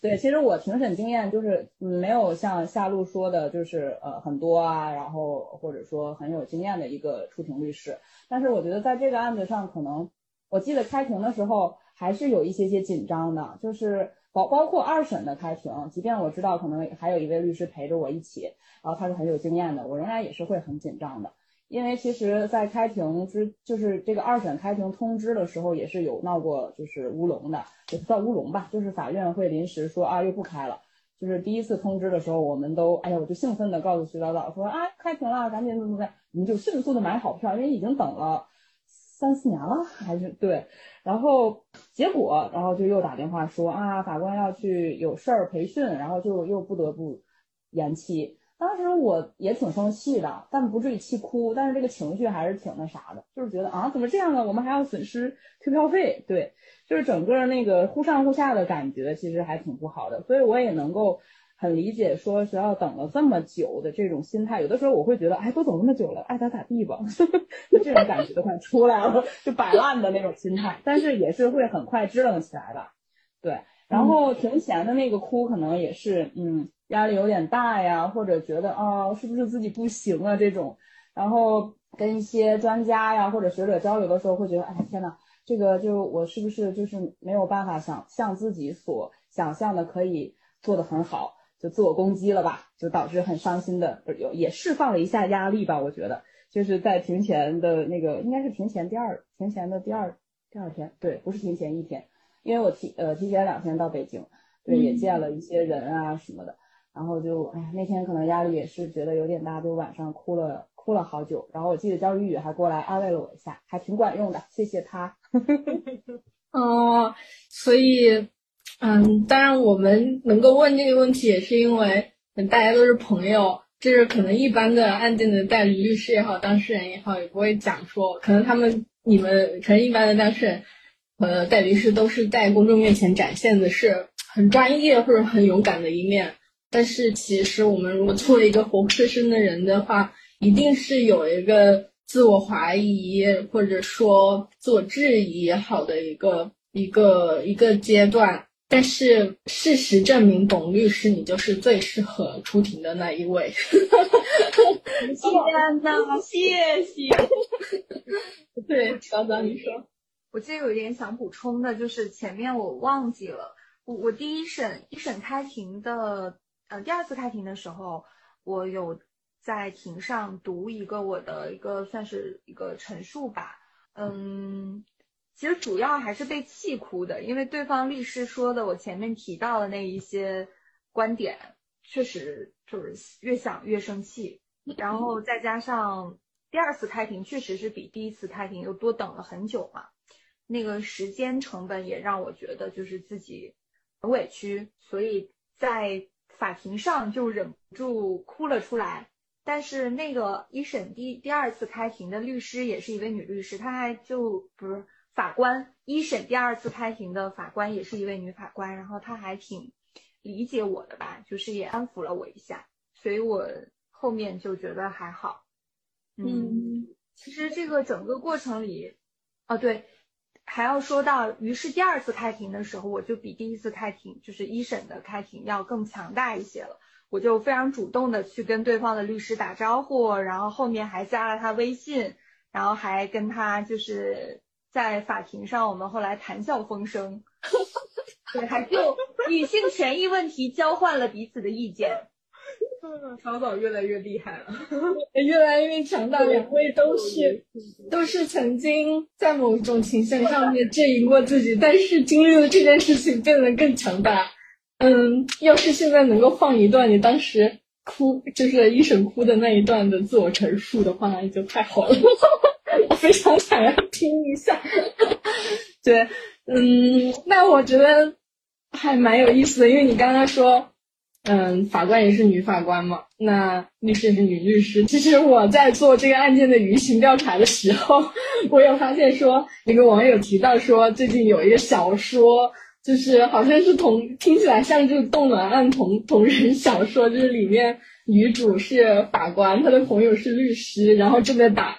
对，其实我庭审经验就是没有像夏露说的，就是呃很多啊，然后或者说很有经验的一个出庭律师。但是我觉得在这个案子上，可能我记得开庭的时候还是有一些些紧张的，就是包包括二审的开庭，即便我知道可能还有一位律师陪着我一起，然后他是很有经验的，我仍然也是会很紧张的。因为其实，在开庭之就是这个二审开庭通知的时候，也是有闹过就是乌龙的，也不算乌龙吧，就是法院会临时说啊又不开了。就是第一次通知的时候，我们都哎呀，我就兴奋的告诉徐导导说啊开庭了，赶紧怎么怎么，我们就迅速的买好票，因为已经等了三四年了，还是对。然后结果，然后就又打电话说啊法官要去有事儿培训，然后就又不得不延期。当时我也挺生气的，但不至于气哭，但是这个情绪还是挺那啥的，就是觉得啊，怎么这样呢？我们还要损失退票费，对，就是整个那个忽上忽下的感觉，其实还挺不好的。所以我也能够很理解说学校等了这么久的这种心态。有的时候我会觉得，哎，都等那么久了，爱咋咋地吧，就这种感觉都快出来了，就摆烂的那种心态。但是也是会很快支棱起来的，对。然后庭前的那个哭，可能也是，嗯。压力有点大呀，或者觉得啊，是不是自己不行啊这种，然后跟一些专家呀或者学者交流的时候，会觉得，哎天呐，这个就我是不是就是没有办法想像自己所想象的可以做得很好，就自我攻击了吧，就导致很伤心的，有也释放了一下压力吧，我觉得。就是在庭前的那个应该是庭前第二庭前的第二第二天，对，不是庭前一天，因为我提呃提前两天到北京，对，也见了一些人啊什么的。然后就哎，那天可能压力也是觉得有点大，就晚上哭了哭了好久。然后我记得焦雨雨还过来安慰了我一下，还挺管用的，谢谢他。哦，所以，嗯，当然我们能够问这个问题，也是因为大家都是朋友，就是可能一般的案件的代理律师也好，当事人也好，也不会讲说，可能他们你们可能一般的当事人呃代理律师都是在公众面前展现的是很专业或者很勇敢的一面。但是其实我们如果作为一个活生生的人的话，一定是有一个自我怀疑或者说自我质疑也好的一个一个一个阶段。但是事实证明，董律师你就是最适合出庭的那一位。天呐，谢谢。对，小早你说，我记得有一点想补充的，就是前面我忘记了，我我第一审一审开庭的。嗯，第二次开庭的时候，我有在庭上读一个我的一个算是一个陈述吧。嗯，其实主要还是被气哭的，因为对方律师说的我前面提到的那一些观点，确实就是越想越生气。然后再加上第二次开庭确实是比第一次开庭又多等了很久嘛，那个时间成本也让我觉得就是自己很委屈，所以在。法庭上就忍不住哭了出来，但是那个一审第第二次开庭的律师也是一位女律师，她还就不是法官，一审第二次开庭的法官也是一位女法官，然后她还挺理解我的吧，就是也安抚了我一下，所以我后面就觉得还好。嗯，其实这个整个过程里，哦对。还要说到，于是第二次开庭的时候，我就比第一次开庭，就是一审的开庭要更强大一些了。我就非常主动的去跟对方的律师打招呼，然后后面还加了他微信，然后还跟他就是在法庭上，我们后来谈笑风生，对，还就女性权益问题交换了彼此的意见。小宝越来越厉害了，越来越强大。两位都是都是曾经在某种情形上面阵营过自己，但是经历了这件事情变得更强大。嗯，要是现在能够放一段你当时哭，就是一审哭的那一段的自我陈述的话，那就太好了。我非常想要听一下。对，嗯，那我觉得还蛮有意思的，因为你刚刚说。嗯，法官也是女法官嘛，那律师也是女律师。其实我在做这个案件的舆情调查的时候，我有发现说，一个网友提到说，最近有一个小说，就是好像是同听起来像这个冻卵案同同人小说，就是里面女主是法官，她的朋友是律师，然后正在打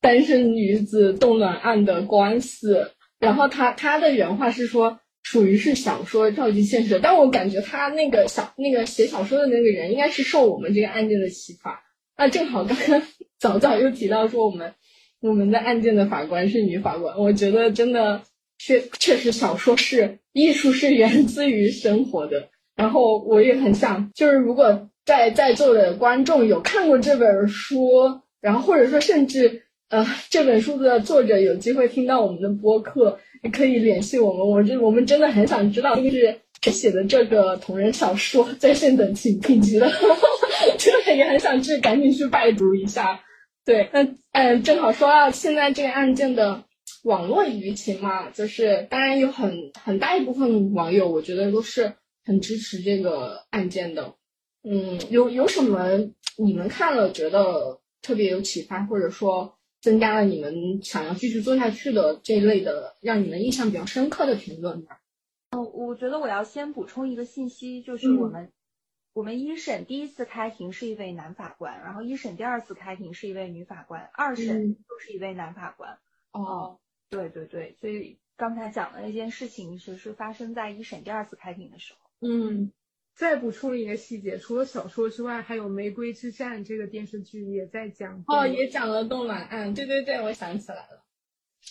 单身女子冻卵案的官司。然后他他的原话是说。属于是小说照进现实，但我感觉他那个小那个写小说的那个人应该是受我们这个案件的启发。那正好刚刚 早早又提到说我们我们的案件的法官是女法官，我觉得真的确确实小说是艺术是源自于生活的。然后我也很想，就是如果在在座的观众有看过这本书，然后或者说甚至呃这本书的作者有机会听到我们的播客。也 可以联系我们，我这我们真的很想知道，就是谁写的这个同人小说在线等级评级的，真的也很想去赶紧去拜读一下。对，那嗯，正好说到现在这个案件的网络舆情嘛，就是当然有很很大一部分网友，我觉得都是很支持这个案件的。嗯，有有什么你们看了觉得特别有启发，或者说？增加了你们想要继续做下去的这一类的，让你们印象比较深刻的评论吧。嗯，我觉得我要先补充一个信息，就是我们我们一审第一次开庭是一位男法官，然后一审第二次开庭是一位女法官，二审都是一位男法官。哦，对对对，所以刚才讲的那件事情其实是发生在一审第二次开庭的时候。嗯。再补充一个细节，除了小说之外，还有《玫瑰之战》这个电视剧也在讲哦，也讲了动卵案。对对对，我想起来了。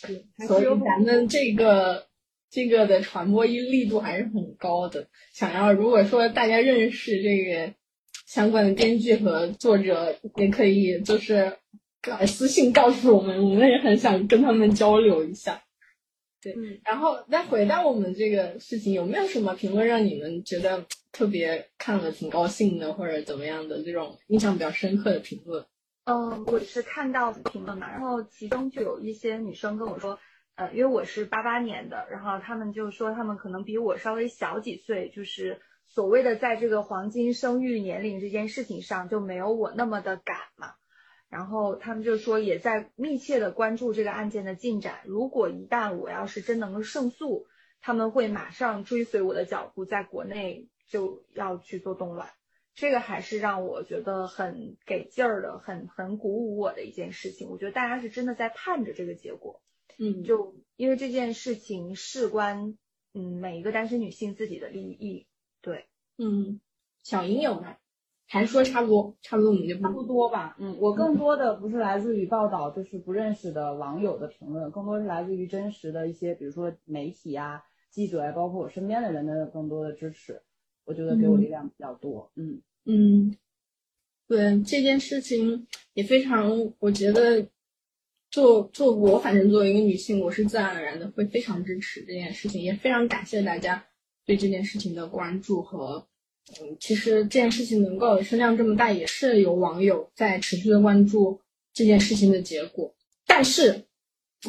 对，所以咱们这个这个的传播力力度还是很高的。想要如果说大家认识这个相关的编剧和作者，也可以就是来私信告诉我们，我们也很想跟他们交流一下。对，然后再回到我们这个事情，有没有什么评论让你们觉得特别看了挺高兴的，或者怎么样的这种印象比较深刻的评论？嗯，我是看到评论嘛，然后其中就有一些女生跟我说，呃，因为我是八八年的，然后他们就说他们可能比我稍微小几岁，就是所谓的在这个黄金生育年龄这件事情上就没有我那么的赶嘛。然后他们就说也在密切的关注这个案件的进展。如果一旦我要是真能够胜诉，他们会马上追随我的脚步，在国内就要去做冻卵。这个还是让我觉得很给劲儿的，很很鼓舞我的一件事情。我觉得大家是真的在盼着这个结果。嗯，就因为这件事情事关嗯每一个单身女性自己的利益。对，嗯，小英有吗？还说差不多，差不多我们就差不多吧。嗯，我更多的不是来自于报道，就是不认识的网友的评论，更多是来自于真实的一些，比如说媒体啊、记者啊，包括我身边的人的更多的支持，我觉得给我力量比较多。嗯嗯，对这件事情也非常，我觉得做做我反正作为一个女性，我是自然而然的会非常支持这件事情，也非常感谢大家对这件事情的关注和。嗯，其实这件事情能够声量这么大，也是有网友在持续的关注这件事情的结果。但是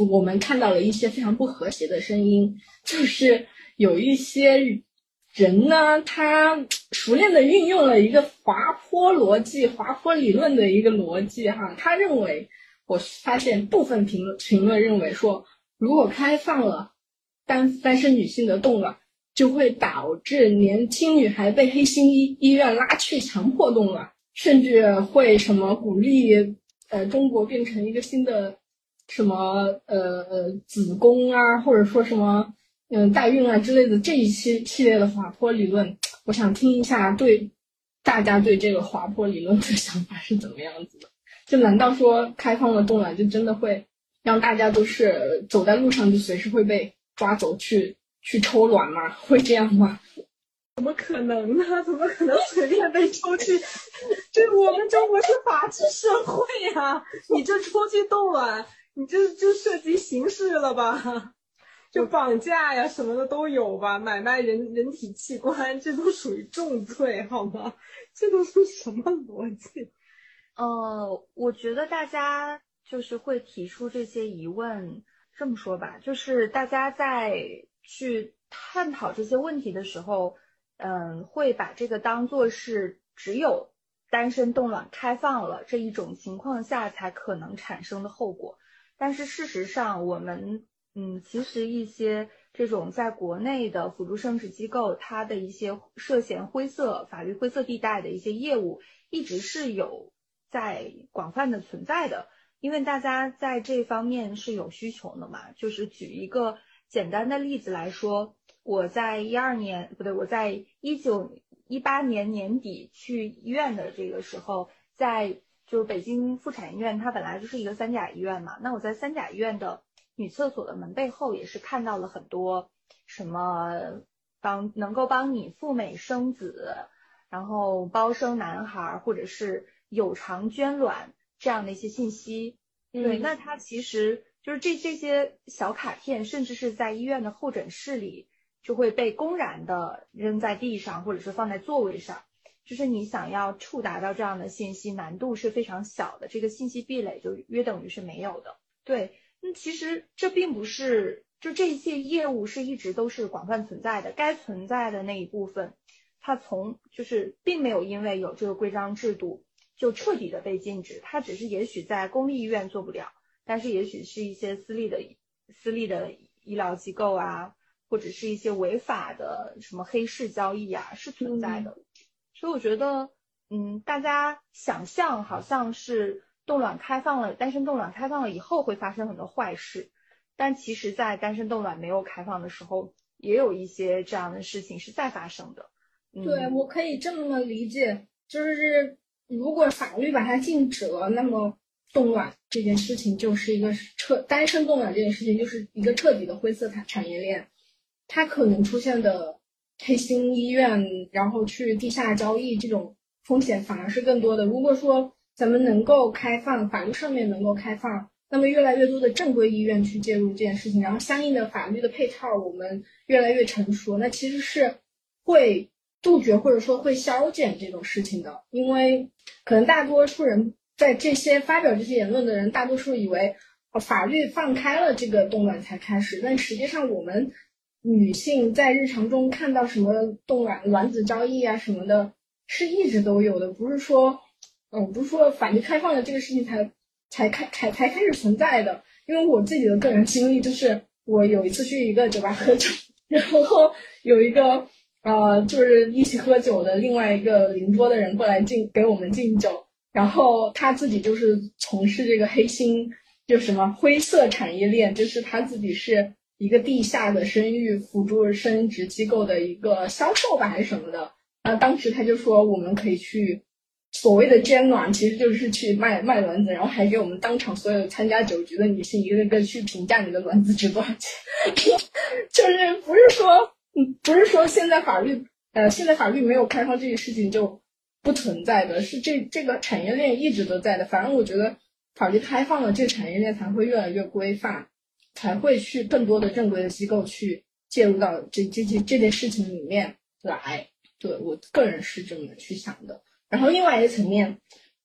我们看到了一些非常不和谐的声音，就是有一些人呢，他熟练的运用了一个滑坡逻辑、滑坡理论的一个逻辑哈。他认为，我发现部分评论评论认为说，如果开放了单单身女性的冻卵。就会导致年轻女孩被黑心医医院拉去强迫冻卵，甚至会什么鼓励呃中国变成一个新的什么呃呃子宫啊，或者说什么嗯代孕啊之类的这一系系列的滑坡理论。我想听一下对大家对这个滑坡理论的想法是怎么样子的？就难道说开放了冻卵就真的会让大家都是走在路上就随时会被抓走去？去抽卵吗？会这样吗？怎么可能呢？怎么可能随便被抽去？这我们中国是法治社会呀！你这抽去冻卵，你这就涉及刑事了吧？就绑架呀什么的都有吧？买卖人人体器官，这都属于重罪，好吗？这都是什么逻辑？呃，我觉得大家就是会提出这些疑问。这么说吧，就是大家在。去探讨这些问题的时候，嗯，会把这个当做是只有单身冻卵开放了这一种情况下才可能产生的后果。但是事实上，我们嗯，其实一些这种在国内的辅助生殖机构，它的一些涉嫌灰色法律灰色地带的一些业务，一直是有在广泛的存在的。因为大家在这方面是有需求的嘛，就是举一个简单的例子来说，我在一二年不对，我在一九一八年年底去医院的这个时候，在就是北京妇产医院，它本来就是一个三甲医院嘛，那我在三甲医院的女厕所的门背后也是看到了很多什么帮能够帮你赴美生子，然后包生男孩或者是有偿捐卵。这样的一些信息，对，那它其实就是这这些小卡片，甚至是在医院的候诊室里就会被公然的扔在地上，或者是放在座位上，就是你想要触达到这样的信息，难度是非常小的，这个信息壁垒就约等于是没有的。对，那其实这并不是，就这些业务是一直都是广泛存在的，该存在的那一部分，它从就是并没有因为有这个规章制度。就彻底的被禁止，它只是也许在公立医院做不了，但是也许是一些私立的私立的医疗机构啊，或者是一些违法的什么黑市交易啊是存在的。所以我觉得，嗯，大家想象好像是冻卵开放了，单身冻卵开放了以后会发生很多坏事，但其实，在单身冻卵没有开放的时候，也有一些这样的事情是在发生的。对我可以这么理解，就是。如果法律把它禁止了，那么冻卵这件事情就是一个彻单身冻卵这件事情就是一个彻底的灰色产产业链，它可能出现的黑心医院，然后去地下交易这种风险反而是更多的。如果说咱们能够开放法律上面能够开放，那么越来越多的正规医院去介入这件事情，然后相应的法律的配套我们越来越成熟，那其实是会。杜绝或者说会消减这种事情的，因为可能大多数人在这些发表这些言论的人，大多数以为法律放开了这个冻卵才开始，但实际上我们女性在日常中看到什么冻卵、卵子交易啊什么的，是一直都有的，不是说，嗯，不是说法律开放的这个事情才才开才才开始存在的。因为我自己的个人经历就是，我有一次去一个酒吧喝酒，然后有一个。呃，就是一起喝酒的另外一个邻桌的人过来敬给我们敬酒，然后他自己就是从事这个黑心，就什么灰色产业链，就是他自己是一个地下的生育辅助生殖机构的一个销售吧，还是什么的。然后当时他就说我们可以去所谓的捐卵，其实就是去卖卖卵子，然后还给我们当场所有参加酒局的女性一个个去评价你的卵子值多少钱，就是不是说。不是说现在法律，呃，现在法律没有开放这个事情就不存在的，是这这个产业链一直都在的。反正我觉得法律开放了，这个产业链才会越来越规范，才会去更多的正规的机构去介入到这这件这件事情里面来。对我个人是这么去想的。然后另外一个层面，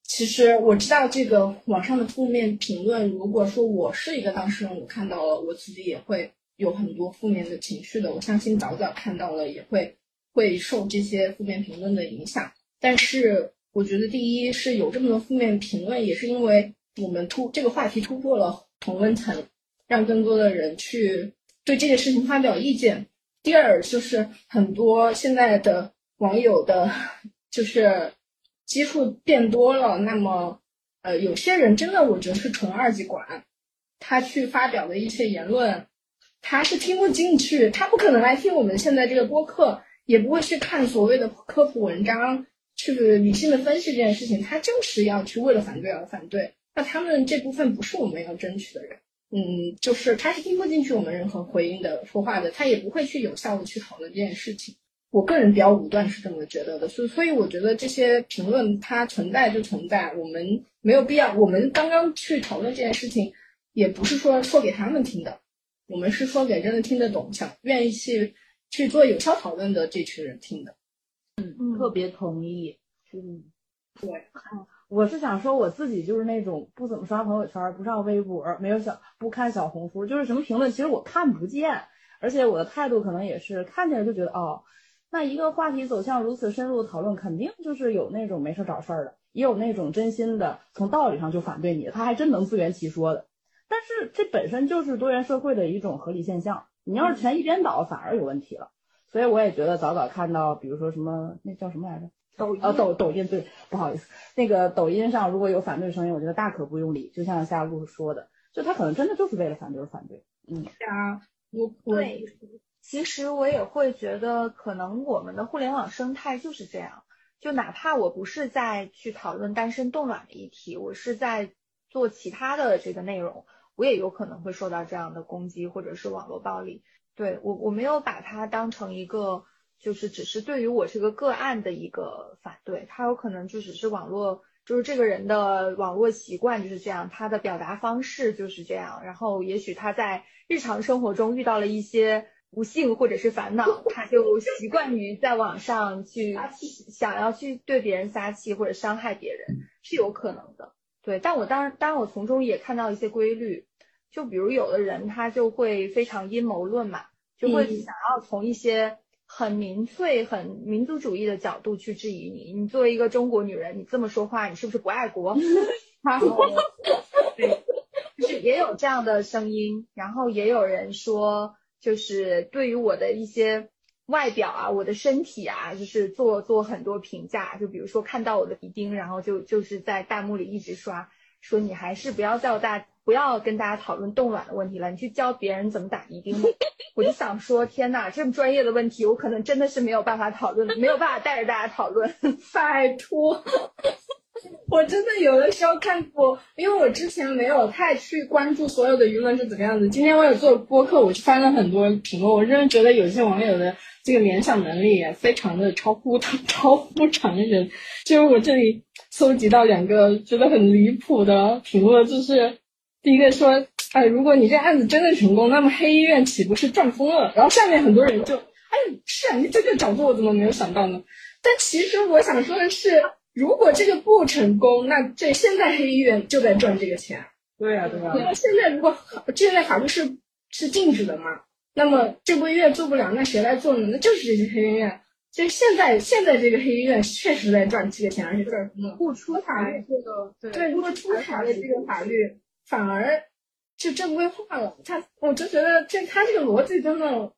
其实我知道这个网上的负面评论，如果说我是一个当事人，我看到了，我自己也会。有很多负面的情绪的，我相信早早看到了也会会受这些负面评论的影响。但是我觉得第一是有这么多负面评论，也是因为我们突这个话题突破了同温层，让更多的人去对这件事情发表意见。第二就是很多现在的网友的，就是基数变多了，那么呃有些人真的我觉得是纯二极管，他去发表的一些言论。他是听不进去，他不可能来听我们现在这个播客，也不会去看所谓的科普文章，去理性的分析这件事情。他就是要去为了反对而反对。那他们这部分不是我们要争取的人，嗯，就是他是听不进去我们任何回应的说话的，他也不会去有效的去讨论这件事情。我个人比较武断，是这么觉得的。所所以我觉得这些评论它存在就存在，我们没有必要。我们刚刚去讨论这件事情，也不是说说给他们听的。我们是说给真的听得懂、想愿意去去做有效讨论的这群人听的。嗯，特别同意。嗯，对。我是想说我自己就是那种不怎么刷朋友圈、不上微博、没有小不看小红书，就是什么评论其实我看不见，而且我的态度可能也是看见了就觉得哦，那一个话题走向如此深入的讨论，肯定就是有那种没事找事儿的，也有那种真心的从道理上就反对你的，他还真能自圆其说的。但是这本身就是多元社会的一种合理现象，你要是全一边倒，反而有问题了。所以我也觉得早早看到，比如说什么那叫什么来着？抖音啊抖抖音对，不好意思，那个抖音上如果有反对声音，我觉得大可不用理。就像夏露说的，就他可能真的就是为了反对而反对。嗯，是啊，我我对，其实我也会觉得，可能我们的互联网生态就是这样。就哪怕我不是在去讨论单身冻卵的议题，我是在做其他的这个内容，我也有可能会受到这样的攻击或者是网络暴力。对我，我没有把它当成一个。就是只是对于我这个个案的一个反对，他有可能就只是网络，就是这个人的网络习惯就是这样，他的表达方式就是这样，然后也许他在日常生活中遇到了一些不幸或者是烦恼，他就习惯于在网上去想要去对别人撒气或者伤害别人，是有可能的。对，但我当然，当然我从中也看到一些规律，就比如有的人他就会非常阴谋论嘛，就会想要从一些。很民粹、很民族主义的角度去质疑你。你作为一个中国女人，你这么说话，你是不是不爱国？然后，对，就是也有这样的声音。然后也有人说，就是对于我的一些外表啊、我的身体啊，就是做做很多评价。就比如说看到我的鼻钉，然后就就是在弹幕里一直刷，说你还是不要叫大。不要跟大家讨论冻卵的问题了，你去教别人怎么打鼻钉。我就想说，天呐，这么专业的问题，我可能真的是没有办法讨论，没有办法带着大家讨论。拜托，我真的有的时候看过，因为我之前没有太去关注所有的舆论是怎么样子。今天我有做播客，我去翻了很多评论，我真的觉得有些网友的这个联想能力也非常的超乎 超乎常人。就是我这里搜集到两个觉得很离谱的评论，就是。第一个说，哎，如果你这案子真的成功，那么黑医院岂不是赚疯了？然后下面很多人就，哎，是啊，你这个角度我怎么没有想到呢？但其实我想说的是，如果这个不成功，那这现在黑医院就在赚这个钱。对呀，对呀。那现在如果现在法律是是禁止的嘛？那么这部医院做不了，那谁来做呢？那就是这些黑医院。所以现在现在这个黑医院确实在赚这个钱，而且。不出台这个对，对，如果出台了这个法律。反而就正规化了，他我就觉得这他这个逻辑真的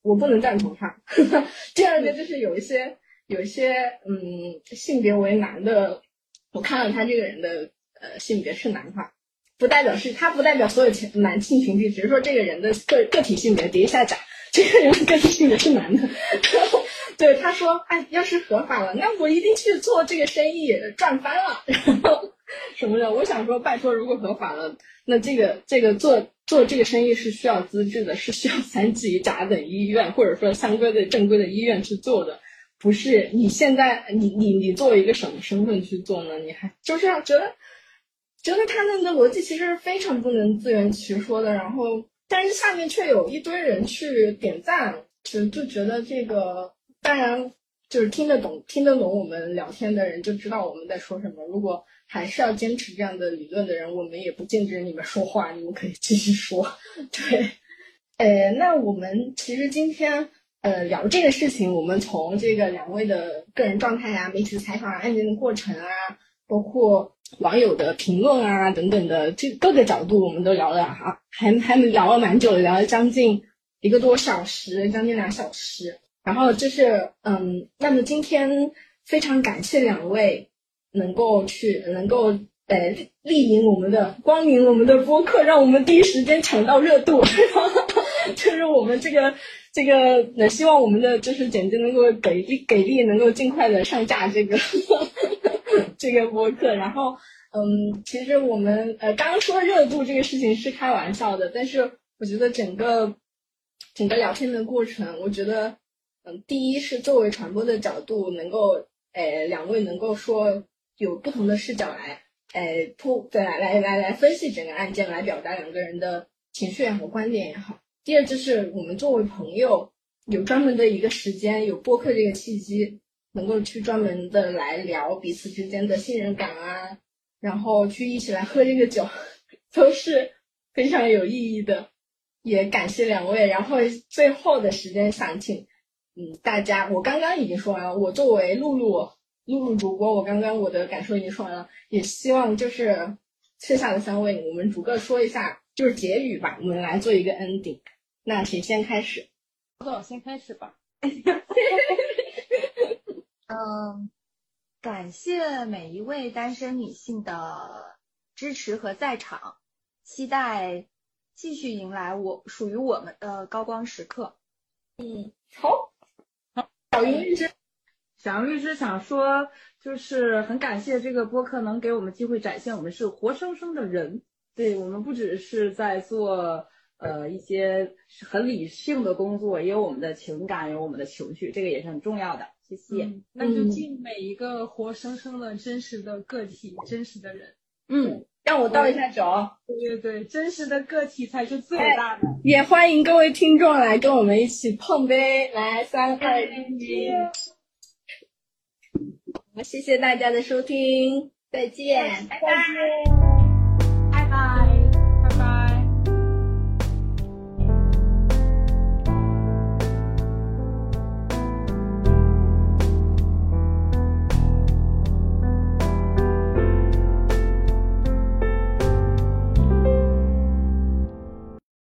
我不能赞同他。第二个就是有一些有些嗯性别为男的，我看了他这个人的呃性别是男哈，不代表是他不代表所有男男性群体，只是说这个人的个个体性别叠一下甲，这个人的个体性别是男的。对他说，哎，要是合法了，那我一定去做这个生意，赚翻了。然后。什么的？我想说，拜托，如果合法了，那这个这个做做这个生意是需要资质的，是需要三级甲等医院或者说相关的正规的医院去做的，不是你现在你你你作为一个什么身份去做呢？你还就是要觉得觉得他们的逻辑其实非常不能自圆其说的，然后但是下面却有一堆人去点赞，就就觉得这个当然就是听得懂听得懂我们聊天的人就知道我们在说什么，如果。还是要坚持这样的理论的人，我们也不禁止你们说话，你们可以继续说。对，呃，那我们其实今天呃聊这个事情，我们从这个两位的个人状态啊、媒体采访案件的过程啊，包括网友的评论啊等等的这各个角度，我们都聊了哈，还还聊了蛮久，聊了将近一个多小时，将近两小时。然后就是嗯，那么今天非常感谢两位。能够去，能够呃莅临我们的光临我们的播客，让我们第一时间抢到热度，就是我们这个这个，呃，希望我们的就是简直能够给力给力，能够尽快的上架这个 这个播客。然后，嗯，其实我们呃刚刚说热度这个事情是开玩笑的，但是我觉得整个整个聊天的过程，我觉得，嗯，第一是作为传播的角度，能够呃两位能够说。有不同的视角来，呃，铺对来来来来分析整个案件，来表达两个人的情绪也好，观点也好。第二就是我们作为朋友，有专门的一个时间，有播客这个契机，能够去专门的来聊彼此之间的信任感啊，然后去一起来喝这个酒，都是非常有意义的。也感谢两位，然后最后的时间想请嗯，大家，我刚刚已经说完了。我作为露露露露主播，我刚刚我的感受已经说完了。也希望就是剩下的三位，我们逐个说一下，就是结语吧。我们来做一个 ending。那谁先开始？我先开始吧。嗯，感谢每一位单身女性的支持和在场，期待继续迎来我属于我们的高光时刻。嗯，好，好，小云律师，小云律师想说，就是很感谢这个播客能给我们机会展现我们是活生生的人，对我们不只是在做呃一些很理性的工作，也有我们的情感，有我们的情绪，这个也是很重要的。谢谢。嗯，那就敬每一个活生生的真实的个体，真实的人。嗯。让我倒一下酒。对对对，真实的个体才是最伟大的。也欢迎各位听众来跟我们一起碰杯，来三二一。好，谢谢大家的收听，再见，拜拜。